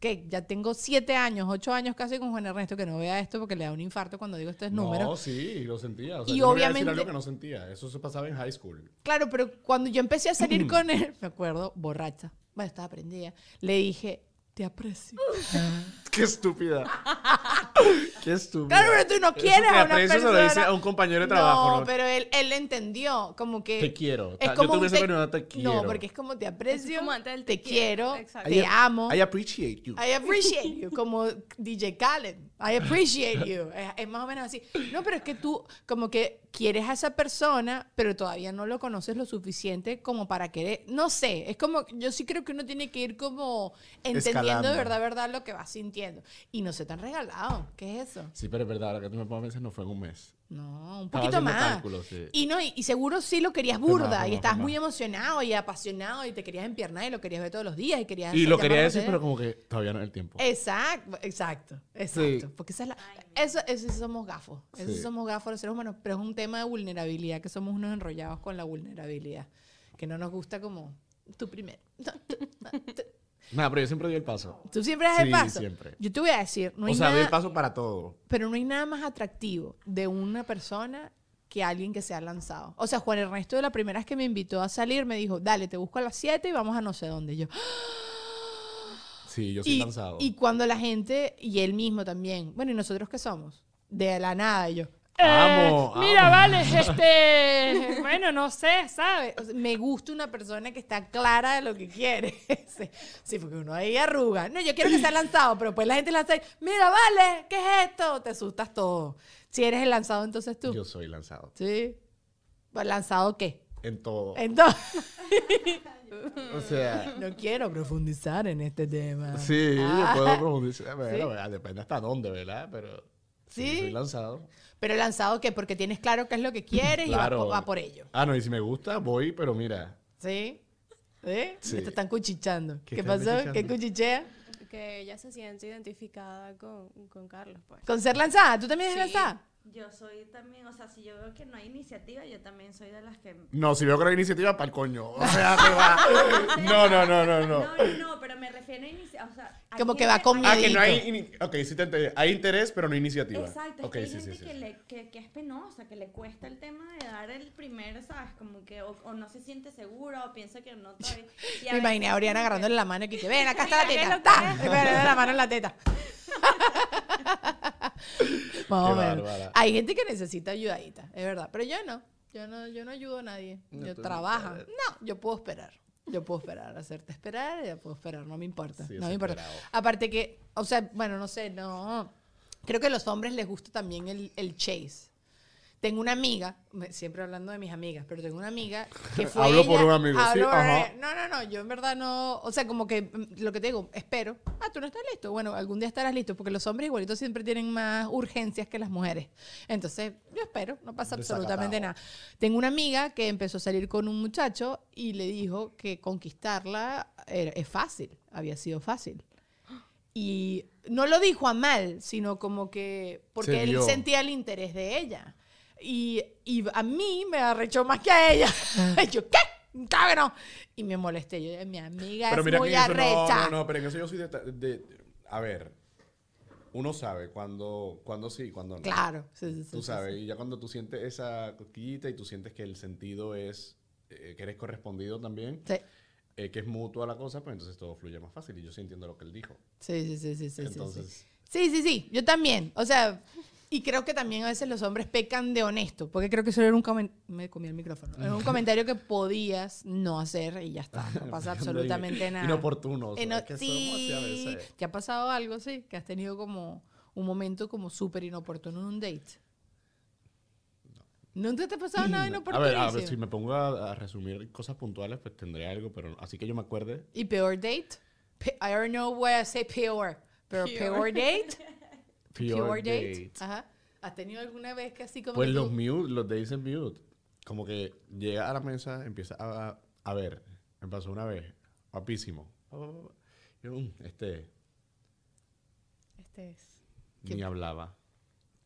que ya tengo siete años, ocho años casi con Juan Ernesto, que no vea esto porque le da un infarto cuando digo estos No, números. sí, lo sentía. O sea, Y yo no voy a decir obviamente- algo que no sentía. Eso se pasaba en high school. Claro, pero cuando yo empecé a salir con él, me acuerdo, borracha, bueno, estaba prendida, le dije, te aprecio. Qué estúpida. Qué estúpida. Claro, pero tú no Eso quieres te a una aprecio, persona. se lo dice a un compañero de trabajo. No, ¿no? pero él, él entendió, como que... Te quiero. Es Ta- yo como un tuviese te- quiero. No, porque es como te aprecio, como antes del te, te quiero, quiero, exacto. te I- amo. I appreciate you. I appreciate you, como DJ Khaled. I appreciate you. Es, es más o menos así. No, pero es que tú como que quieres a esa persona, pero todavía no lo conoces lo suficiente como para querer. No sé, es como, yo sí creo que uno tiene que ir como entendiendo Escalando. de verdad, verdad lo que va sintiendo. Y no se te han regalado. ¿Qué es eso? Sí, pero es verdad, ahora que tú me pones no fue en un mes. No, un poquito más. sí. Y no, y, y seguro sí lo querías Fue más, burda y estabas muy emocionado y apasionado y te querías empiernar y lo querías ver todos los días y querías Y lo quería llamarlo decir, de- pero como que todavía no es el tiempo. Exacto, exacto, exacto. Sí. Porque esa es la, eso, eso somos gafos. Eso Sí. somos gafos los seres humanos. Pero es un tema de vulnerabilidad, que somos unos enrollados con la vulnerabilidad. Que no nos gusta como tú primero. Nada, pero yo siempre doy el paso. Tú siempre das el Sí, paso. siempre. Yo te voy a decir, no hay o sea, doy nada, el paso para todo. pero no hay nada más atractivo de una persona que alguien que se ha lanzado. O sea, Juan Ernesto de la primera vez que me invitó a salir me dijo, dale, te busco a las 7 y vamos a no sé dónde. Y yo, Sí, yo soy y, cansado. y cuando la gente, y él mismo también, bueno, ¿y nosotros qué somos? De la nada, y yo, Amo, Mira, amo. vale, este, bueno, no sé, ¿sabes? O sea, me gusta una persona que está clara de lo que quiere. sí, porque uno ahí arruga. No, yo quiero que sea lanzado, pero pues la gente lanza y, mira, vale, ¿qué es esto? Te asustas todo. Si eres el lanzado, entonces tú. Yo soy lanzado. Sí. Pues, ¿Lanzado qué? En todo. Entonces, O sea, no quiero profundizar en este tema. sí, Ah. yo puedo profundizar. Bueno, depende hasta dónde, ¿verdad? Pero Sí. soy lanzado. Pero lanzado qué? Porque tienes claro qué es lo que quieres y va va por ello. Ah, no, y si me gusta, voy, pero mira. ¿Sí? ¿Sí? Sí. Te están cuchichando. ¿Qué, ¿Qué están pasó? ¿Qué cuchichea? Que ella se siente identificada con, con Carlos, pues. Con ser lanzada. ¿Tú también eres Sí. lanzada? Yo soy también, o sea, si yo veo que no hay iniciativa, yo también soy de las que... No, si veo que no hay iniciativa, para el coño. O sea, que va. No, no, no, no, no. No, no, no, pero me refiero a iniciativa, o sea... Como que va con Ah, que no hay. Ini- Ok, sí te entendí. Hay interés, pero no iniciativa. Exacto, es Ok, que hay sí, gente sí, sí. Que, le, que, que es penosa, que le cuesta el tema de dar el primer, ¿sabes? Como que o, o no se siente segura o piensa que no estoy... y a Me imaginé a Oriana agarrándole la mano y que ven, acá está la Mira, ¿qué es teta. da la mano en la teta. Más o menos. Hay gente que necesita ayudadita, es verdad. Pero yo no. Yo no, yo no ayudo a nadie. No, Yo trabajo. No, yo puedo esperar. Yo puedo esperar, hacerte esperar, yo puedo esperar, no me importa. Sí, no me importa. Aparte que, o sea, bueno, no sé, no. Creo que a los hombres les gusta también el, el chase. Tengo una amiga, siempre hablando de mis amigas, pero tengo una amiga que fue Hablo por ella- un amigo, sí, por- ajá. No, no, no, yo en verdad no, o sea, como que mm, lo que te digo, espero. Ah, tú no estás listo. Bueno, algún día estarás listo, porque los hombres igualitos siempre tienen más urgencias que las mujeres. Entonces, yo espero, no pasa absolutamente nada. Tengo una amiga que empezó a salir con un muchacho y le dijo que conquistarla era- es fácil, había sido fácil. Y no lo dijo a mal, sino como que porque Se él vio. sentía el interés de ella. Y, y a mí me arrechó más que a ella. Y yo, ¿qué? No. Y me molesté. Yo, mi amiga Pero es mira muy que eso no, arrecha. no, no, pero en eso yo soy de, de- A ver, uno sabe cuando, cuando sí y cuando no. Claro. Sí, sí, sí, Tú sabes, sí. y ya cuando tú sientes esa cosquillita y tú sientes que el sentido es eh, que eres correspondido también, Sí, eh, que es mutua la cosa, pues entonces todo fluye más fácil. Y yo sí entiendo lo que él dijo. sí, sí, sí, sí, sí, sí, sí. entonces, Sí, sí, sí, yo también. O sea, y creo que también a veces los hombres pecan de honesto, porque creo que eso era un comentario, me comí el micrófono, era un comentario que podías no hacer y ya está, no pasa absolutamente nada. Inoportuno. Eh, no, ¿sabes? Que somos así a veces. ¿te ha pasado algo, sí? Que has tenido como un momento como súper inoportuno en un date. ¿Nunca te ha pasado nada A inoportuno? ver, a ver, si me pongo a, a resumir cosas puntuales, pues tendré algo, pero así que yo me acuerde. ¿Y peor date? Pe- I don't know why I say peor, pero peor, date. Peor, date. date. Ajá. ¿Has tenido alguna vez que así como Pues que los tú- mute, los days en mute. Como que llega a la mesa, empieza a, a ver. Me pasó una vez, guapísimo. Yo, mm, este, Este es. ni hablaba.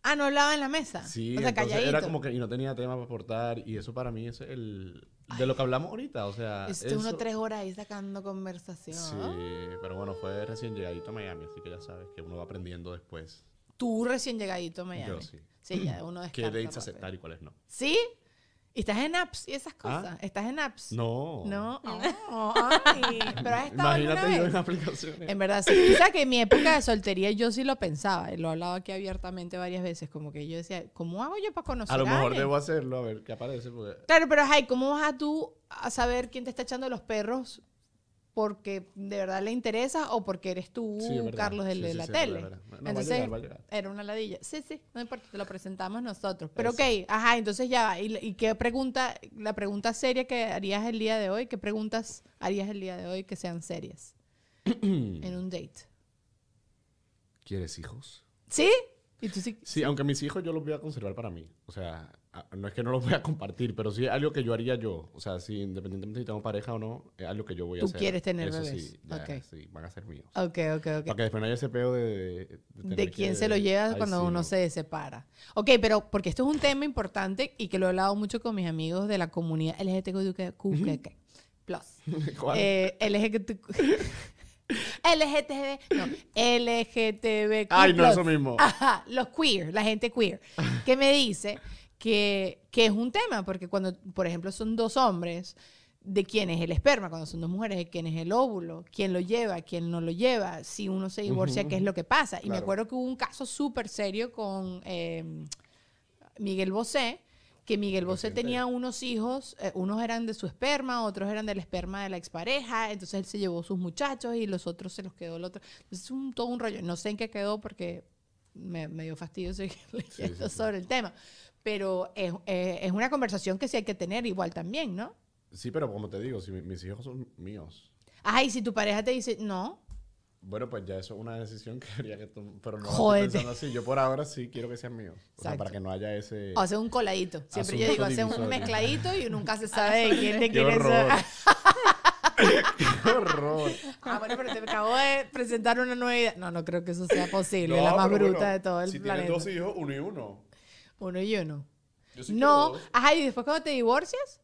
Ah, no hablaba en la mesa. Sí, o sea, entonces calladito. era como que y no tenía tema para aportar y eso para mí es el de lo que hablamos ahorita, o sea, Estuvo uno tres horas ahí sacando conversación. Sí, pero bueno, fue recién llegadito a Miami, así que ya sabes que uno va aprendiendo después Tú recién llegadito a Miami. Yo sí. Sí, ya uno qué descarta dates rápido. aceptar y cuáles no. ¿Sí? ¿Y estás en apps y esas cosas? ¿Ah? ¿Estás en apps? No. No. Oh, ay. Pero has estado Imagínate yo vez? en aplicaciones. En verdad, sí. Sabes que en mi época de soltería yo sí lo pensaba. Lo he hablado aquí abiertamente varias veces. Como que yo decía, ¿cómo hago yo para conocer a lo mejor debo hacerlo, a ver qué aparece. Porque... Claro, pero ay, ¿cómo vas a tú a saber quién te está echando los perros porque de verdad le interesa o porque eres tú, Sí. Carlos, del Sí, de sí, la tele? verdad, verdad. No, va a Entonces, llegar, va a llegar. era una ladilla. Sí, sí, no importa, te lo presentamos nosotros. Pero Eso. ok, ajá, entonces ya va. ¿Y, y qué pregunta, la pregunta seria que harías el día de hoy? ¿Qué preguntas harías el día de hoy que sean serias en un date? ¿Quieres hijos? ¿Sí? ¿Y tú sí? Sí, aunque mis hijos yo los voy a conservar para mí. O sea, no es que no los voy a compartir, pero sí es algo que yo haría yo. O sea, si independientemente si tengo pareja o no, es algo que yo voy a Tú hacer. quieres tener Eso bebés. Sí, ya, Ok. sí, van a ser míos. Ok, ok, ok. Para que después no haya ese peo de... De, de tener de quién que- se lo lleva Ay, cuando sí, uno no. se separa. Ok, pero porque esto es un tema importante y que lo he hablado mucho con mis amigos de la comunidad LGTBQ+. Plus. ¿Cuál? Eh, LGBT... LGTB, no, LGTBQ+. Ay, no, eso mismo. Ajá, los queer, la gente queer, que me dice que, que es un tema, porque cuando, por ejemplo, son dos hombres, de quién es el esperma, cuando son dos mujeres, de quién es el óvulo, quién lo lleva, quién no lo lleva, si uno se divorcia, qué es lo que pasa. Y me acuerdo que hubo un caso súper serio con... eh, Miguel Bosé, que Miguel Bosé tenía unos hijos, eh, unos eran de su esperma, otros eran del esperma de la expareja, entonces él se llevó sus muchachos y los otros se los quedó el otro. Entonces es un, todo un rollo. No sé en qué quedó porque me, me dio fastidio seguir leyendo sí. sobre el tema, pero es, eh, es una conversación que sí hay que tener igual también, ¿no? Sí, pero como te digo, si mi- mis hijos son míos. Ay, si tu pareja te dice, no, Bueno, pues ya eso es una decisión que habría que tomar. Pero no Jódete. estoy pensando así. Yo por ahora sí quiero que sean míos. O sea, Exacto. para que no haya ese. o hace un coladito. Siempre yo Asunto digo, hace un divisorio. mezcladito y nunca se sabe de quién le ¡Qué quiere horror! ser. ¡Qué horror! Ah, bueno, pero te acabo de presentar una nueva idea. No, no creo que eso sea posible. la No, más pero bruta bueno, de todo el si planeta. tienes dos hijos, uno y uno. Uno y uno. Yo sí no, quiero dos. ajá, y después cuando te divorcias,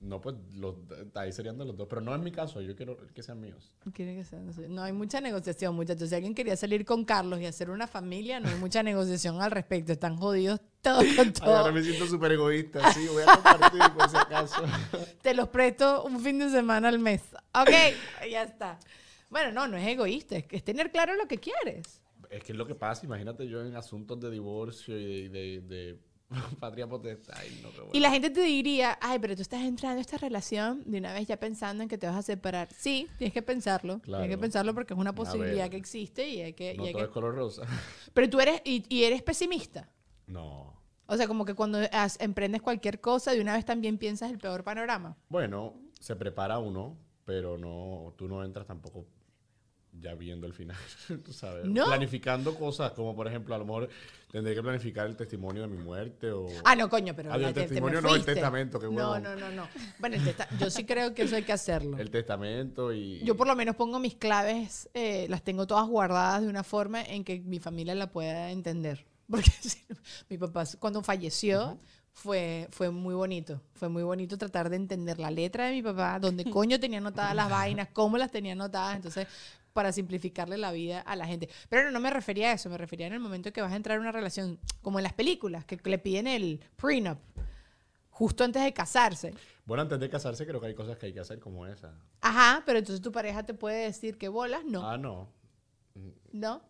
No, pues los, ahí serían de los dos. Pero no es mi caso. Yo quiero que sean míos. quieren que sean así. no hay mucha negociación, muchachos. Si alguien quería salir con Carlos y hacer una familia, no hay mucha negociación al respecto. Están jodidos todos con Ay, todo. ahora me siento súper egoísta. Sí, voy a compartir por si acaso. Te los presto un fin de semana al mes. Ok, ya está. Bueno, no, no es egoísta, es, que es tener claro lo que quieres. Es que es lo que pasa. Imagínate yo en asuntos de divorcio y de, de, de patria potestad. Ay, no, bueno. Y la gente te diría, ay, pero tú estás entrando en esta relación de una vez ya pensando en que te vas a separar. Sí, tienes que pensarlo. Claro. Tienes que pensarlo porque es una A posibilidad que existe y hay que... y No hay todo que- es color rosa. Pero tú eres, y, y eres pesimista. No. O sea, como que cuando has- emprendes cualquier cosa, de una vez también piensas el peor panorama. Bueno, se prepara uno, pero no, tú no entras tampoco ya viendo el final, sabes. ¿No? Planificando cosas, como por ejemplo, a lo mejor tendré que planificar el testimonio de mi muerte o... Ah, no, coño, pero... Ah, el que te testimonio no, el testamento, qué No, huevón. no, no, no. Bueno, el testa- yo sí creo que eso hay que hacerlo. El testamento y... Yo por lo menos pongo mis claves, eh, las tengo todas guardadas de una forma en que mi familia la pueda entender. Porque si no, mi papá cuando falleció fue, fue muy bonito. Fue muy bonito tratar de entender la letra de mi papá, dónde coño tenía anotadas las vainas, cómo las tenía anotadas. Entonces, para simplificarle la vida a la gente. Pero no, no me refería a eso, me refería en el momento que vas a entrar en una relación, como en las películas, que le piden el prenup justo antes de casarse. Bueno, antes de casarse creo que hay cosas que hay que hacer como esa. Ajá, pero entonces tu pareja te puede decir que bolas, no, Ah, no. ¿no?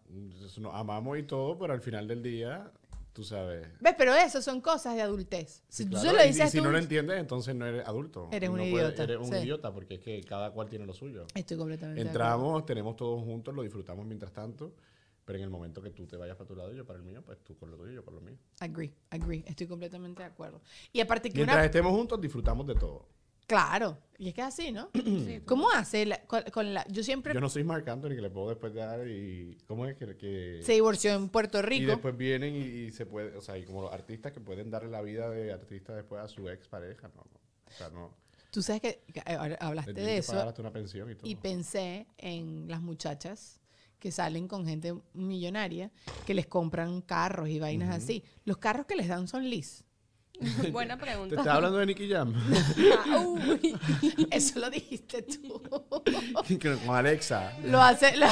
Eso no- amamos y todo, pero al final del día, tú sabes... ¿Ves? Pero eso son cosas de adultez. Si Sí, tú se lo y- dices y si tú- no lo entiendes, entonces no eres adulto. Eres No un puedes- idiota, Eres un sí. idiota, porque es que cada cual tiene lo suyo. Estoy completamente de Entramos, tenemos todos juntos, lo disfrutamos mientras tanto, pero en el momento que tú te vayas para tu lado y yo para el mío, pues tú con lo tuyo y yo con lo mío. Agree, agree. Estoy completamente de acuerdo. Y aparte que Mientras una... estemos juntos, disfrutamos de todo. Claro. Y es que es así, ¿no? ¿Cómo hace la- con, con la... Yo siempre Yo no soy Marc Anthony que le puedo después dar y... ¿Cómo es que...? que se divorció en Puerto y Rico. después vienen y, y se puede... O sea, y como los artistas que pueden darle la vida de artista después a su ex pareja, no, no. O sea, no. Tú sabes que, que ahora hablaste de que eso hasta una pensión y todo. y pensé en las muchachas que salen con gente millonaria que les compran carros y vainas así. Los carros que les dan son lis. Buena ¿Te pregunta. estás hablando de Nicky Jam? Ah, uy. Eso lo dijiste tú. Con Alexa. Lo hace. lo-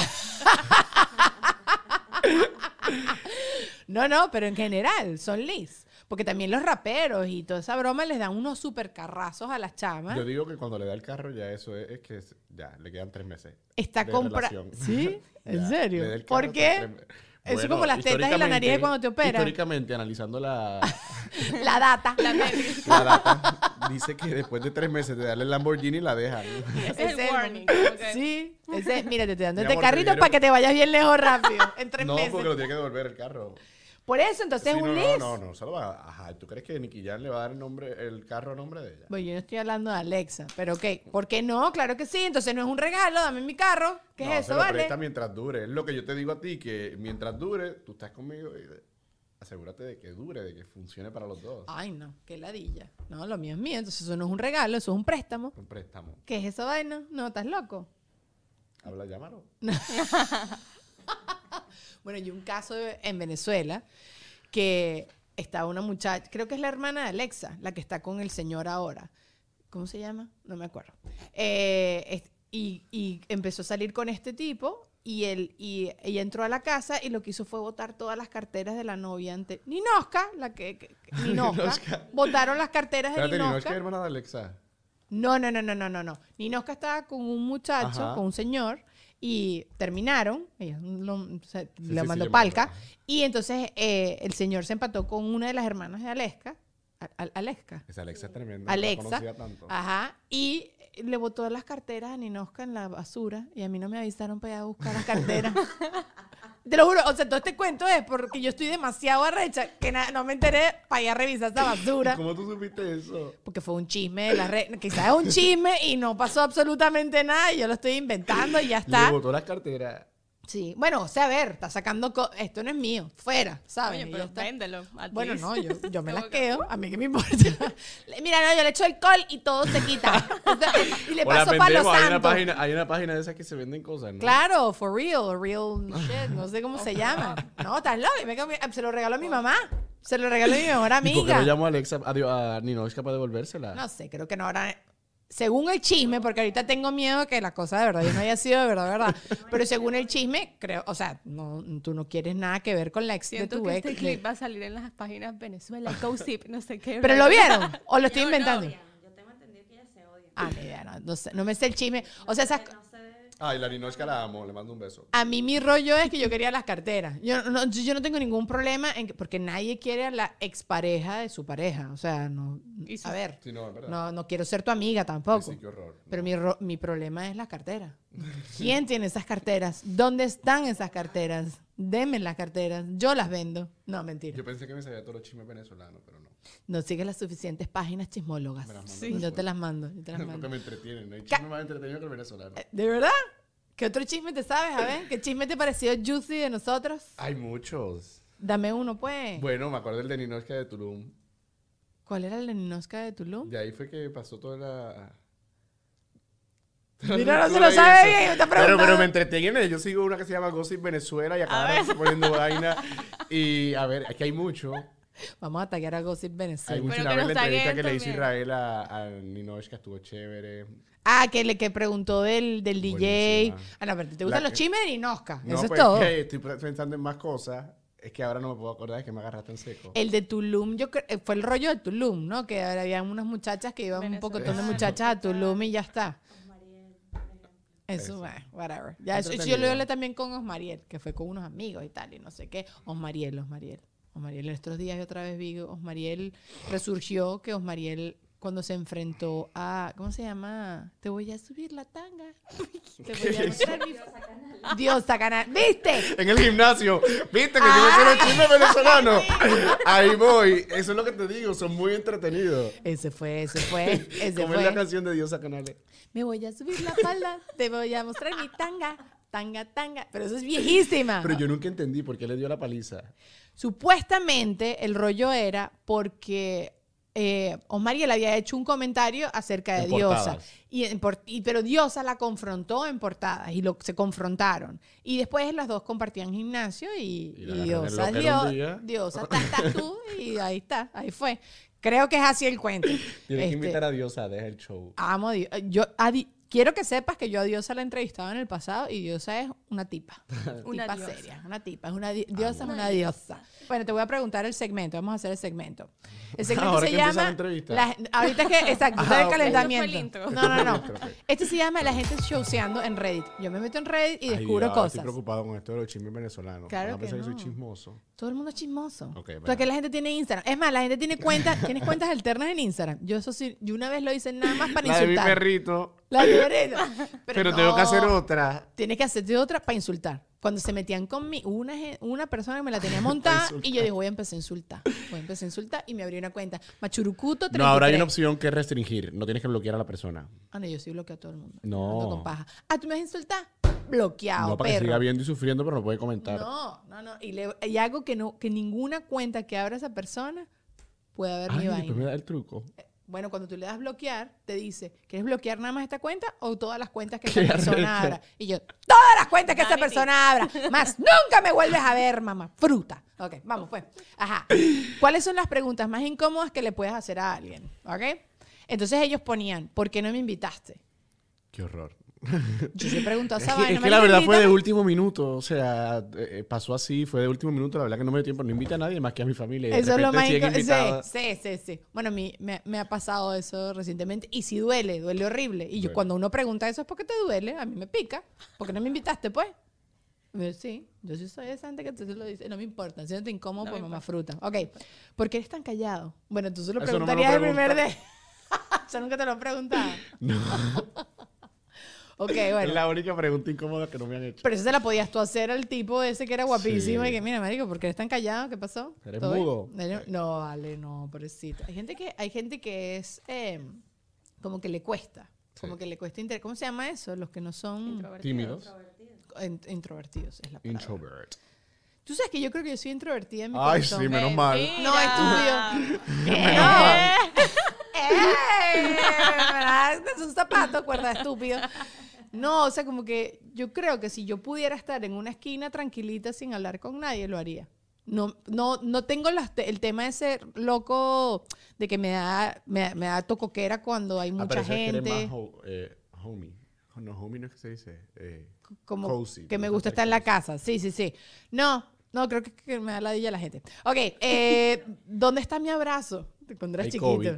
no, no, pero en general son lis. Porque también los raperos y toda esa broma les dan unos super carrazos a las chamas. Yo digo que cuando le da el carro ya eso es, es que es- ya le quedan tres meses. Está relación. ¿Sí? ¿En serio? ¿Por qué? tres Eso es como las tetas y la nariz de cuando te operan. Históricamente, analizando la, La data. La nariz. la data, dice que después de tres meses de darle el Lamborghini la dejan. Ese es el warning. Sí. Ese, mira, te estoy dando Mi este amor, carrito para que te vayas bien lejos rápido. En tres No, meses. porque lo tiene que devolver el carro. Por eso, entonces Sí, es no, un no, lis. no, no, solo va. Ajá, ¿tú crees que Nicky Jam le va a dar el nombre, el carro a nombre de ella? Bueno, yo no estoy hablando de Alexa, pero ok. ¿Por qué no? Claro que sí. Entonces no es un regalo, dame mi carro. ¿Qué no, es se eso, lo vale? presta mientras dure. Es lo que yo te digo a ti, que mientras dure, tú estás conmigo y asegúrate de que dure, de que funcione para los dos. Ay, no, qué ladilla. No, lo mío es mío, entonces eso no es un regalo, eso es un préstamo. Un préstamo. ¿Qué es esa vaina? No, estás loco. Habla, llámalo. Bueno, y un caso de- en Venezuela que está una muchacha, creo que es la hermana de Alexa, la que está con el señor ahora. ¿Cómo se llama? No me acuerdo. Eh, es- y, y empezó a salir con este tipo y, él, y ella entró a la casa y lo que hizo fue botar todas las carteras de la novia ante Ninosca, la que, que- Ninosca. botaron las carteras de Espérate, Ninosca. ¿no es que es hermana de Alexa? No, no, no, no, no, no, no. Ninosca estaba con un muchacho, Ajá. con un señor, y terminaron, ella lo, se- Sí, le sí, mandó sí, palca, y entonces eh, el señor se empató con una de las hermanas de Aleska, Al- Al- Aleska, Esa Alexa es tremenda. no la Alexa, conocía tanto. ajá, y le botó las carteras a Ninosca en la basura, y a mí no me avisaron para ir a buscar las carteras. Te lo juro, o sea, todo este cuento es porque yo estoy demasiado arrecha que no me enteré para ir a revisar esa basura. ¿Cómo tú supiste eso? Porque fue un chisme de la red. Quizás es un chisme y no pasó absolutamente nada y yo lo estoy inventando y ya Le está. botó las carteras. Sí. Bueno, o sea, a ver, está sacando. co- Esto no es mío. Fuera, ¿sabes? Oye, Y pero está. véndelo. Bueno, no, yo, yo me las que- quedo. A mí que me importa. Le- Mira, no, yo le echo alcohol y todo se quita. y le paso para los vendemos, hay una, santos. página, hay una página de esas que se venden cosas, ¿no? Claro, for real, real shit, no sé cómo se llama. No, estás loco. y me quedo- Se lo regaló a mi mamá. Se lo regaló a mi mejor ¿Y por qué amiga. no llamo a Alexa a, a Ninochka para devolvérsela? No sé, creo que no habrá. Según el chisme, porque ahorita tengo miedo que la cosa de verdad no haya sido de verdad, verdad. Pero según el chisme, creo, o sea, no, tú no quieres nada que ver con la ex Siento de tu que ex. este clip va a salir en las páginas Venezuela, Gossip, no sé qué. Pero lo vieron o lo estoy inventando. odian. Yo tengo entendido que ellas se odian. Ah, no, no, sé, no me sé el chisme. O sea, esas, No. Ay, la Ninochka la amo, le mando un beso. a mí mi rollo es que yo quería las carteras. Yo no, yo no tengo ningún problema en que- porque nadie quiere a la expareja de su pareja. O sea, no. A ver, Sí, no, es verdad. no, no quiero ser tu amiga tampoco. Sí, qué horror. Pero mi, ro- mi problema es las carteras. ¿Quién tiene esas carteras? ¿Dónde están esas carteras? Denme las carteras. Yo las vendo. No, mentira. Yo pensé que me sabía todos los chismes venezolanos, pero no. No sigues las suficientes páginas chismólogas. Me las mando Sí. Yo te las mando. Yo te las Porque mando. me entretienen. No hay chisme más entretenido que el venezolano. ¿De verdad? ¿Qué otro chisme te sabes? A ver, ¿qué chisme te pareció juicy de nosotros? Hay muchos. Dame uno, pues. Bueno, me acuerdo del de Ninochka de Tulum. ¿Cuál era el de Ninosca de Tulum? De ahí fue que pasó toda la... Mira, no se lo sabe bien, me está Pero, pero preguntando. me entretienen. Yo sigo una que se llama Gossip Venezuela y acá estoy poniendo vaina. Y a ver, aquí hay mucho. Vamos a taggear a Gossip Hay Venezuela. mucho. Pero Una vez la entrevista que le hizo. Israel a, a Ninochka estuvo chévere. Ah, que le que preguntó del, del DJ. Ah, no, pero ¿te gustan La los chismes de Ninosca? No, Eso es pues, todo. que estoy pensando en más cosas. Es que ahora no me puedo acordar, es que me agarraste en seco. El de Tulum, yo eh, fue el rollo de Tulum, ¿no? Que había unas muchachas que iban un poco de muchachas a Tulum y ya está. Eso, bueno, whatever. Ya, eso, yo lo hablé también con Osmariel, que fue con unos amigos y tal, y no sé qué. Osmariel, Osmariel. Osmariel, en estos días yo otra vez vi, Osmariel resurgió, que Osmariel cuando se enfrentó a, ¿cómo se llama? Te voy a subir la tanga. Te voy a mostrar mi... Diosa canal. ¿Viste? En el gimnasio. ¿Viste que Ah. yo me quiero chisme venezolano? Ahí voy. Eso es lo que te digo. Son muy entretenidos. Ese fue, ese fue, ese Como fue. es la canción de Diosa Canales. Me voy a subir la falda, te voy a mostrar mi tanga, tanga, tanga. Pero eso es viejísima. Pero yo nunca entendí por qué le dio la paliza. Supuestamente el rollo era porque eh, Osmariel había hecho un comentario acerca de En Diosa. portadas. Y, en por- y- pero Diosa la confrontó en portadas y lo, se confrontaron. Y después las dos compartían gimnasio y, Y y Diosa, locker un Dio- día. Diosa, ta, tú, y ahí está, ahí fue. Creo que es así el cuento. Tienes Este, que invitar a Diosa, deja el show. Amo a Dios. Yo a Di- quiero que sepas que yo a Diosa la he entrevistado en el pasado y Diosa es una tipa. Una tipa diosa. seria, una tipa. Es una di- diosa es una diosa. Bueno, te voy a preguntar el segmento. Vamos a hacer el segmento. El segmento Ahora se que llama. la entrevista. la- ahorita es que. Exacto, está Ah, el calentamiento. Ese fue el intro. No, no, no. Este se llama La gente showseando en Reddit. Yo me meto en Reddit y Ay, descubro ahora Estoy cosas. preocupado con esto de los chismes venezolanos. Claro a que, no. soy chismoso. Todo el mundo es chismoso. Ok, bueno. Porque la gente tiene Instagram. Es más, la gente tiene cuentas. ¿Tienes cuentas alternas en Instagram? Yo eso sí. Yo una vez lo hice nada más para La de mi insultar. perrito. La de mi perrito. Pero, tengo que hacer otra. Tienes que hacerte otra para insultar. Cuando se metían conmigo, una, una persona que me la tenía montada y yo dije, voy a empezar a insultar. Voy a empezar a insultar y me abrí una cuenta. Machurucuto 33. No, ahora hay una opción que es restringir. No tienes que bloquear a la persona. Ah, no, yo sí bloqueo a todo el mundo. No. Ando con paja. Ah, ¿tú me vas a insultar? Bloqueado, no, para que perro. siga viendo y sufriendo, pero no puede comentar. No, no, no. Y, le- y hago que, no, que ninguna cuenta que abra esa persona pueda ver mi Ay, vaina. me da el truco. Bueno, cuando tú le das bloquear, te dice, ¿quieres bloquear nada más esta cuenta o todas las cuentas que esa persona abra? Y yo, todas las cuentas que esa persona abra. Más nunca me vuelves a ver, mamá. Fruta. Ok, vamos pues. Ajá. ¿Cuáles son las preguntas más incómodas que le puedes hacer a alguien? ¿Ok? Entonces ellos ponían, ¿por qué no me invitaste? Qué horror. Yo sí he preguntado Es esa que, vaina. es que la verdad fue de último minuto, o sea, eh, pasó así, fue de último minuto, la verdad que no me dio tiempo, no invita a nadie más que a mi familia. y Eso es lo más sí, sí, sí, sí. Bueno, a mí me, me ha pasado eso recientemente y sí duele, duele horrible. Y yo cuando uno pregunta eso es porque te duele, a mí me pica. ¿Por qué no me invitaste, pues? Yo, Sí, yo sí soy esa gente que te lo dice. No me importa, siéntate incómodo No por me mamá fruta. Ok, ¿por qué eres tan callado? Bueno, tú se lo Eso no preguntarías el primer día. Yo nunca te lo he preguntado. No, Ok, es bueno. la única pregunta incómoda que no me han hecho. Pero eso se la podías tú hacer al tipo ese que era guapísimo Sí. y que, mira, marico, ¿por qué eres tan callado? ¿Qué pasó? ¿Eres ¿Todo bien?" mudo? No, No, vale, no, pobrecito. Hay gente que, hay gente que es eh, como que le cuesta. Como Sí. que le cuesta inter- ¿Cómo se llama eso? Los que no son. Tímidos. in- introvertidos. Es la palabra. Introvert. Tú sabes que yo creo que yo soy introvertida en mi Ay, corazón. sí, menos mal. No, estúpido. Menos mal. ¡Eh! ¿Verdad? Es un zapato, cuerda estúpido. No, o sea, como que yo creo que si yo pudiera estar en una esquina tranquilita sin hablar con nadie, lo haría. No, no, no tengo las te- el tema de ser loco, de que me da, me, me da tocoquera cuando hay Ah, mucha es que eres gente. más ho- eh, homie. No, homie no es que se dice. Eh, como cozy, que me te gusta estar en la casa. Sí, sí, sí. No, no, creo que, que me da ladilla la gente. Ok, eh, ¿dónde está mi abrazo? Cuando eras Hay chiquito. COVID.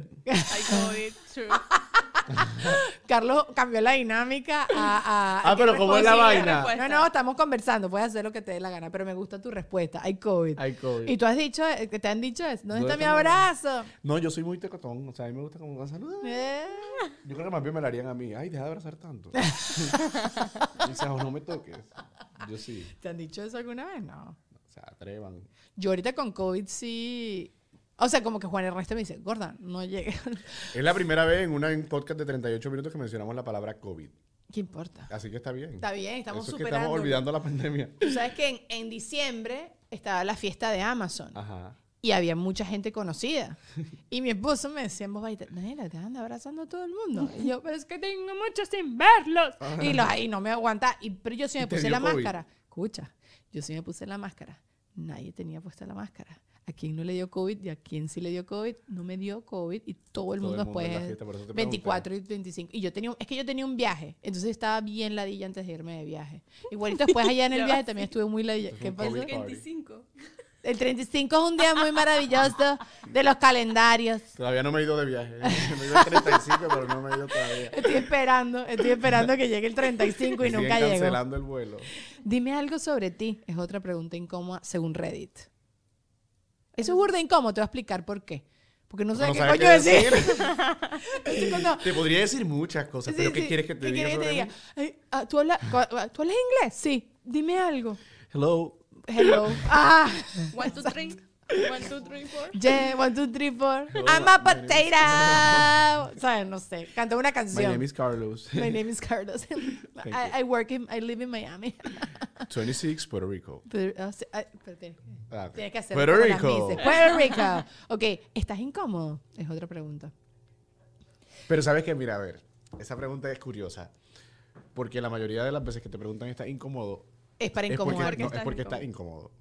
COVID, true. Carlos cambió la dinámica a... a- Ah, pero ¿cómo es la vaina? No, no, estamos conversando, puedes hacer lo que te dé la gana, pero me gusta tu respuesta. Hay COVID. Hay COVID. Y tú has dicho, eh, que te han dicho eso. ¿Dónde ¿Dónde está mi abrazo? No, yo soy muy tecotón. O sea, a mí me gusta como saludar. Eh, Yo creo que más bien me la harían a mí. Ay, deja de abrazar tanto. Dice, "Oh, no me toques. Yo sí. ¿Te han dicho eso alguna vez? No. O sea, atrevan. Yo ahorita con COVID sí... O sea, como que Juan Ernesto me dice, gorda, no llegue. Es la primera vez en una- en un podcast de 38 minutos que mencionamos la palabra COVID. ¿Qué importa? Así que está bien. Está bien, estamos Eso es que superando. estamos olvidando la pandemia. Tú sabes que en, en diciembre estaba la fiesta de Amazon Ajá. y había mucha gente conocida. Y mi esposo me decía en voz Daniela, te anda abrazando a todo el mundo. Y yo, pero es que tengo mucho sin verlos. Y, los, y no me aguanta. Y, pero yo sí me puse la COVID. máscara. Escucha, yo sí me puse la máscara. Nadie tenía puesta la máscara. ¿A quién no le dio COVID y a quién sí le dio COVID? No me dio COVID y todo el Todo mundo el después, fiesta, por eso te 24 y 25. Y yo tenía, es que yo tenía un viaje, entonces estaba bien ladilla antes de irme de viaje. Igualito después allá en el viaje también estuve muy ladilla. ¿Qué pasó? COVID. 25. El 35 es un día muy maravilloso de los calendarios. Todavía no me he ido de viaje. Me he ido al 35, pero no me he ido todavía. Estoy esperando, estoy esperando que llegue el 35 y Me nunca llegó. cancelando el vuelo. Dime algo sobre ti. Es otra pregunta incómoda según Reddit. Eso es burda incómodo, te voy a explicar por qué. Porque no sé No qué sabes coño qué decir. Te podría decir muchas cosas, pero Sí, ¿qué sí. quieres que te ¿Qué diga quieres que sobre te? Ay, ah, ¿tú, hablas, cu- ¿Tú hablas inglés? Sí. Dime algo. Hello. Hello. Ah. One, two, three. One, two, three, four. Yeah, one, two, three, four. I'm a my potato. ¿Sabes? No sé. Canta una My canción. name is Carlos. My name is Carlos. I, I work in, I live in Miami. 26, Puerto Rico. Pero, ah, sí, ay, pero tienes, Ah, ok. tienes que hacer Puerto Rico. Puerto Rico. Ok, ¿estás incómodo? Es otra pregunta. Pero sabes que, mira, a ver, esa pregunta es curiosa. Porque la mayoría de las veces que te preguntan ¿estás incómodo? Es para Es porque, incomodar. no, es porque incómodo. estás incómodo.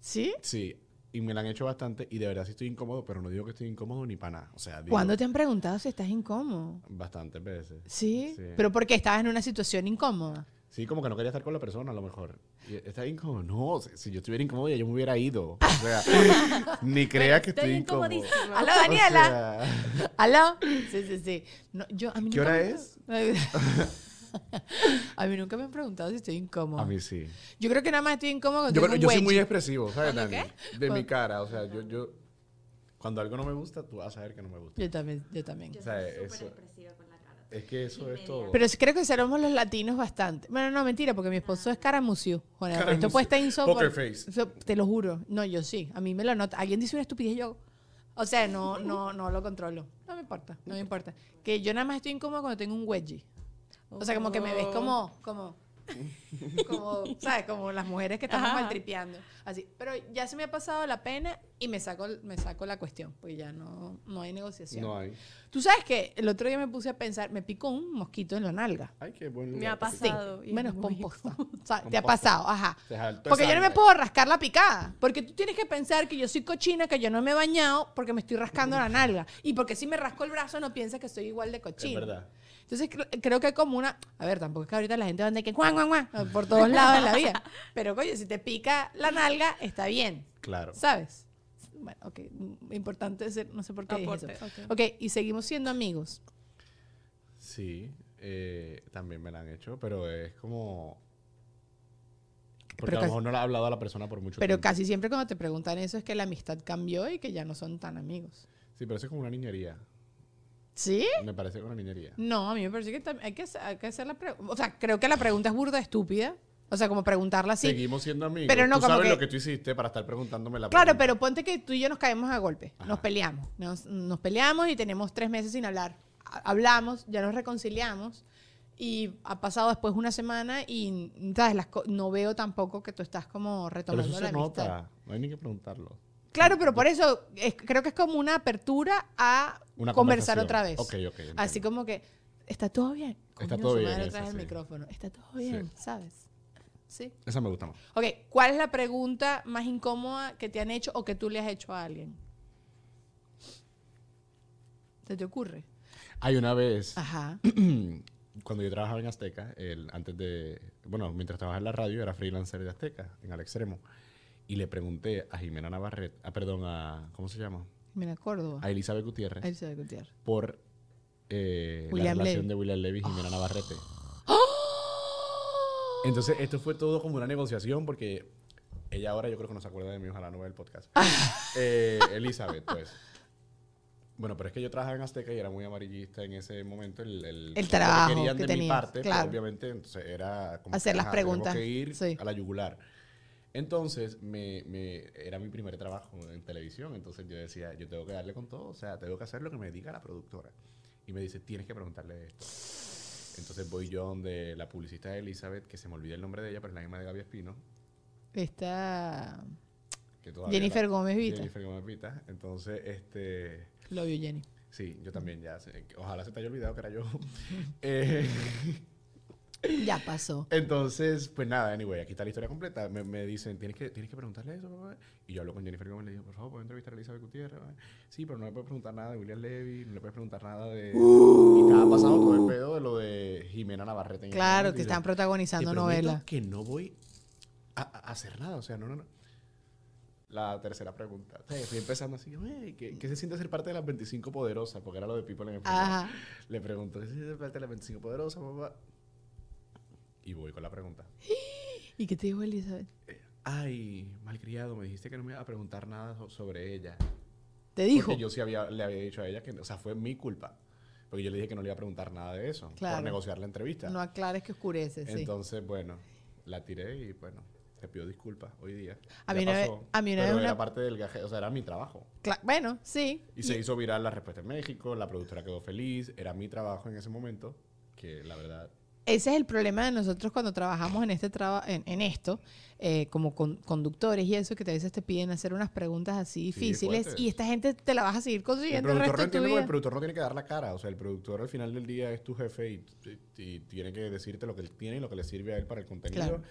¿Sí? Sí. Y me la han hecho bastante y de verdad sí estoy incómodo, pero no digo que estoy incómodo ni para nada. O sea, digo ¿Cuándo te han preguntado si estás incómodo? bastantes veces. ¿Sí? Sí. ¿Pero porque estabas en una situación incómoda? Sí, como que no quería estar con la persona a lo mejor. Y, ¿Estás incómodo? No, si, si yo estuviera incómodo ya yo me hubiera ido. O sea, ni creas que estoy, Estoy incómodo. ¡Aló, O Daniela! sea, ¿Aló? Sí, sí, sí. No, yo, a mí ¿Qué hora me- es? a mí nunca me han preguntado si estoy incómoda. a mí sí. Yo creo que nada más estoy incómodo cuando Yo, tengo creo- un yo soy muy wedgie. expresivo, ¿sabes, ¿Cuándo Dani? De mi cara. O sea, yo, yo... Cuando algo no me gusta, tú vas a saber que no me gusta. Yo también, yo también. Yo O sea, soy súper eso- expresiva con la cara. Es que eso es todo. Pero sí creo que seremos los latinos bastante. Bueno, no, mentira, porque mi esposo es caramucio. Juan Ernesto Caramucio. puede estar insoportable. Poker face. Te lo juro. No, yo sí. A mí me lo nota. Alguien dice una estupidez yo. O sea, no, no, no lo controlo. No me importa, no me importa. Que yo nada más estoy incómodo cuando tengo un wedgie. O sea, como que me ves como, como, como, ¿sabes? Como las mujeres que estamos Ajá. maltripeando. Así. Pero ya se me ha pasado la pena y me saco, me saco la cuestión. Pues ya no, no hay negociación. No hay. Tú sabes que el otro día me puse a pensar, me picó un mosquito en la nalga. Ay, qué buen Me lugar ha para Sí, pasado. y es menos pomposa. O sea, te ha pasado, ajá. Porque yo no me puedo rascar la picada. Porque tú tienes que pensar que yo soy cochina, que yo no me he bañado porque me estoy rascando la nalga. Y porque si me rasco el brazo no piensas que soy igual de Es cochina. verdad. Entonces cre- creo que hay como una, a ver, tampoco es que ahorita la gente va de que guan, guan, guan, por todos lados en la vida. Pero coño, si te pica la nalga, está bien, Claro. ¿sabes? Bueno, ok, mm, importante ser, no sé por qué dije eso. ok. Ok, y seguimos siendo amigos. Sí, eh, también me la han hecho, pero es como... Porque Pero a lo casi- mejor no le ha hablado a la persona por mucho Pero tiempo. casi siempre cuando te preguntan eso es que la amistad cambió y que ya no son tan amigos. Sí, pero eso es como una niñería. ¿Sí? Me parece una niñería. No, a mí me parece que hay que, hacer- hay que hacer la pregunta. O sea, creo que la pregunta es burda estúpida. O sea, como preguntarla así. Seguimos siendo amigos. Pero no, Tú como sabes que- lo que tú hiciste para estar preguntándome la Claro, pregunta. pero ponte que tú y yo nos caemos a golpe, nos peleamos, nos, nos peleamos y tenemos tres meses sin hablar. Ha- Hablamos, ya nos reconciliamos y ha pasado después una semana y ¿sabes? Las no veo tampoco que tú estás como Pero retomando eso la se amistad. nota. No hay ni que preguntarlo. Claro, pero por eso es- creo que es como una apertura a Una conversar conversación. otra vez. Ok, ok, entiendo. Así como que está todo bien. Está todo su bien, madre esa otra vez el sí. micrófono. Está todo bien, ¿sabes? Sí. Esa me gusta más. Ok, ¿cuál es la pregunta más incómoda que te han hecho o que tú le has hecho a alguien? ¿Se te ocurre? Hay una vez, Ajá. cuando yo trabajaba en Azteca, el, antes de, bueno, mientras trabajaba en la radio, era freelancer de Azteca, en Al Extremo. Y le pregunté a Jimena Navarrete, ah, perdón, a, ¿cómo se llama? Mira, Córdoba. A Elizabeth Gutiérrez, a Gutiérrez. por eh, la relación Levy. de William Levy y Jimena Navarrete. Entonces, esto fue todo como una negociación porque ella ahora yo creo que no se acuerda de mí, ojalá no vea el podcast. Eh, Elizabeth, pues. Bueno, pero es que yo trabajaba en Azteca y era muy amarillista en ese momento. El, el, trabajo querían que de mi parte, claro. pero obviamente entonces era como Hacer que, las ajá, preguntas, que ir sí. a la yugular. Entonces, me, me, era mi primer trabajo en televisión. Entonces yo decía, yo tengo que darle con todo. O sea, tengo que hacer lo que me diga la productora. Y me dice, tienes que preguntarle esto. Entonces voy yo donde la publicista de Elizabeth, que se me olvida el nombre de ella, pero es la misma de Gaby Espino. Está Que Jennifer la- Gómez Vita. Jennifer Gómez Vita. Entonces, este... Lo vio Jenny. Sí, yo también ya. Ojalá se te haya olvidado que era yo. Eh, Ya pasó. entonces, pues nada, anyway, aquí está la historia completa. Me, me dicen, ¿Tienes que, tienes que preguntarle eso. papá?" Y yo hablo con Jennifer Gómez y le digo, por favor, ¿puedo entrevistar a Elizabeth Gutiérrez? papá?" Sí, pero no le puedes preguntar nada de William Levy, no le puedes preguntar nada de... Y estaba pasando todo el pedo de lo de Jimena Navarrete. en Claro, momento, yo, están protagonizando "Te prometo novela. que no voy a, a hacer nada, o sea, no, no, no. La tercera pregunta. O sea, fui empezando así, "Oye, ¿qué, ¿qué se siente ser parte de las 25 poderosas? Porque era lo de People en Español. Ajá. Le pregunto, ¿qué se siente ser parte de las 25 poderosas, papá? Y voy con la pregunta. ¿Y qué te dijo Elizabeth? Ay, malcriado, me dijiste que no me iba a preguntar nada so- sobre ella. Te dijo. Porque yo sí había, le había dicho a ella que, o sea, fue mi culpa. Porque yo le dije que no le iba a preguntar nada de eso. Claro. Por negociar la entrevista. No aclares que oscurece, sí. Entonces, bueno, la tiré y bueno, te pido disculpas hoy día. A Ya mí una vez- pasó, a mí una pero vez era una- parte del gaje, o sea, era mi trabajo. Cla- bueno, sí. Y, se hizo viral la respuesta en México, la productora quedó feliz, era mi trabajo en ese momento, que la verdad, Ese es el problema de nosotros cuando trabajamos en este traba- en, en esto, eh, como con- conductores y eso, que te- a veces te piden hacer unas preguntas así Sí, difíciles y esta gente te la vas a seguir el consiguiendo el, productor resto no de tu entiende porque vida. el productor no tiene que dar la cara, o sea, el productor al final del día es tu jefe y, y- y tiene que decirte lo que él tiene y lo que le sirve a él para el contenido Claro.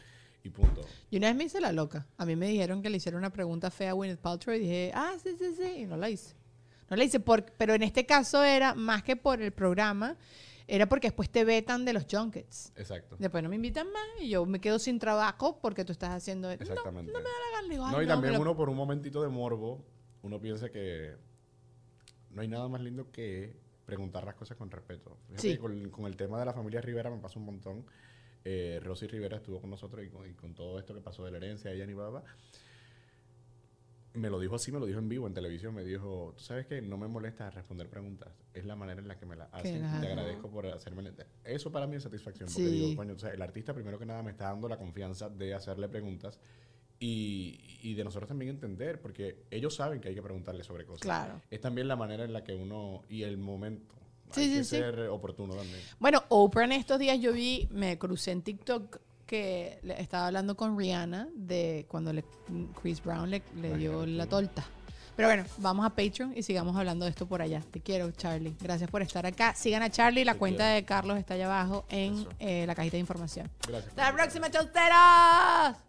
y punto. Y una vez me hice la loca. A mí me dijeron que le hiciera una pregunta fea a Gwyneth Paltrow y dije, ah, sí, sí, sí, y no la hice. No la hice, por, pero en este caso era más que por el programa, era porque después te vetan de los junkets. Exacto. Después no me invitan más y yo me quedo sin trabajo porque tú estás haciendo... Exactamente. no me da la gana. Digo, "Ay, No, y no, también lo- uno por un momentito de morbo, uno piensa que no hay nada más lindo que preguntar las cosas con respeto. Fíjate Sí. con, con el tema de la familia Rivera me pasa un montón. Eh, Rosy Rivera estuvo con nosotros y con, y con todo esto que pasó de la herencia, ella ni baba. Me lo dijo así, me lo dijo en vivo en televisión. Me dijo, tú sabes que no me molesta responder preguntas. Es la manera en la que me la hacen. y Te agradezco por hacerme. Eso para mí es satisfacción. Porque Sí. digo, coño, o sea, el artista primero que nada me está dando la confianza de hacerle preguntas y, y de nosotros también entender, porque ellos saben que hay que preguntarle sobre cosas. Claro. Es también la manera en la que uno, y el momento, Sí, hay sí, que sí. ser oportuno también. Bueno, Oprah en estos días yo vi, me crucé en TikTok que estaba hablando con Rihanna de cuando le, Chris Brown le, le dio la torta. Pero bueno, vamos a Patreon y sigamos hablando de esto por allá. Te quiero, Charlie. Gracias por estar acá. Sigan a Charlie. La Te cuenta quiero. de Carlos está allá abajo en eh, la cajita de información. Gracias. Hasta la próxima, chauteros.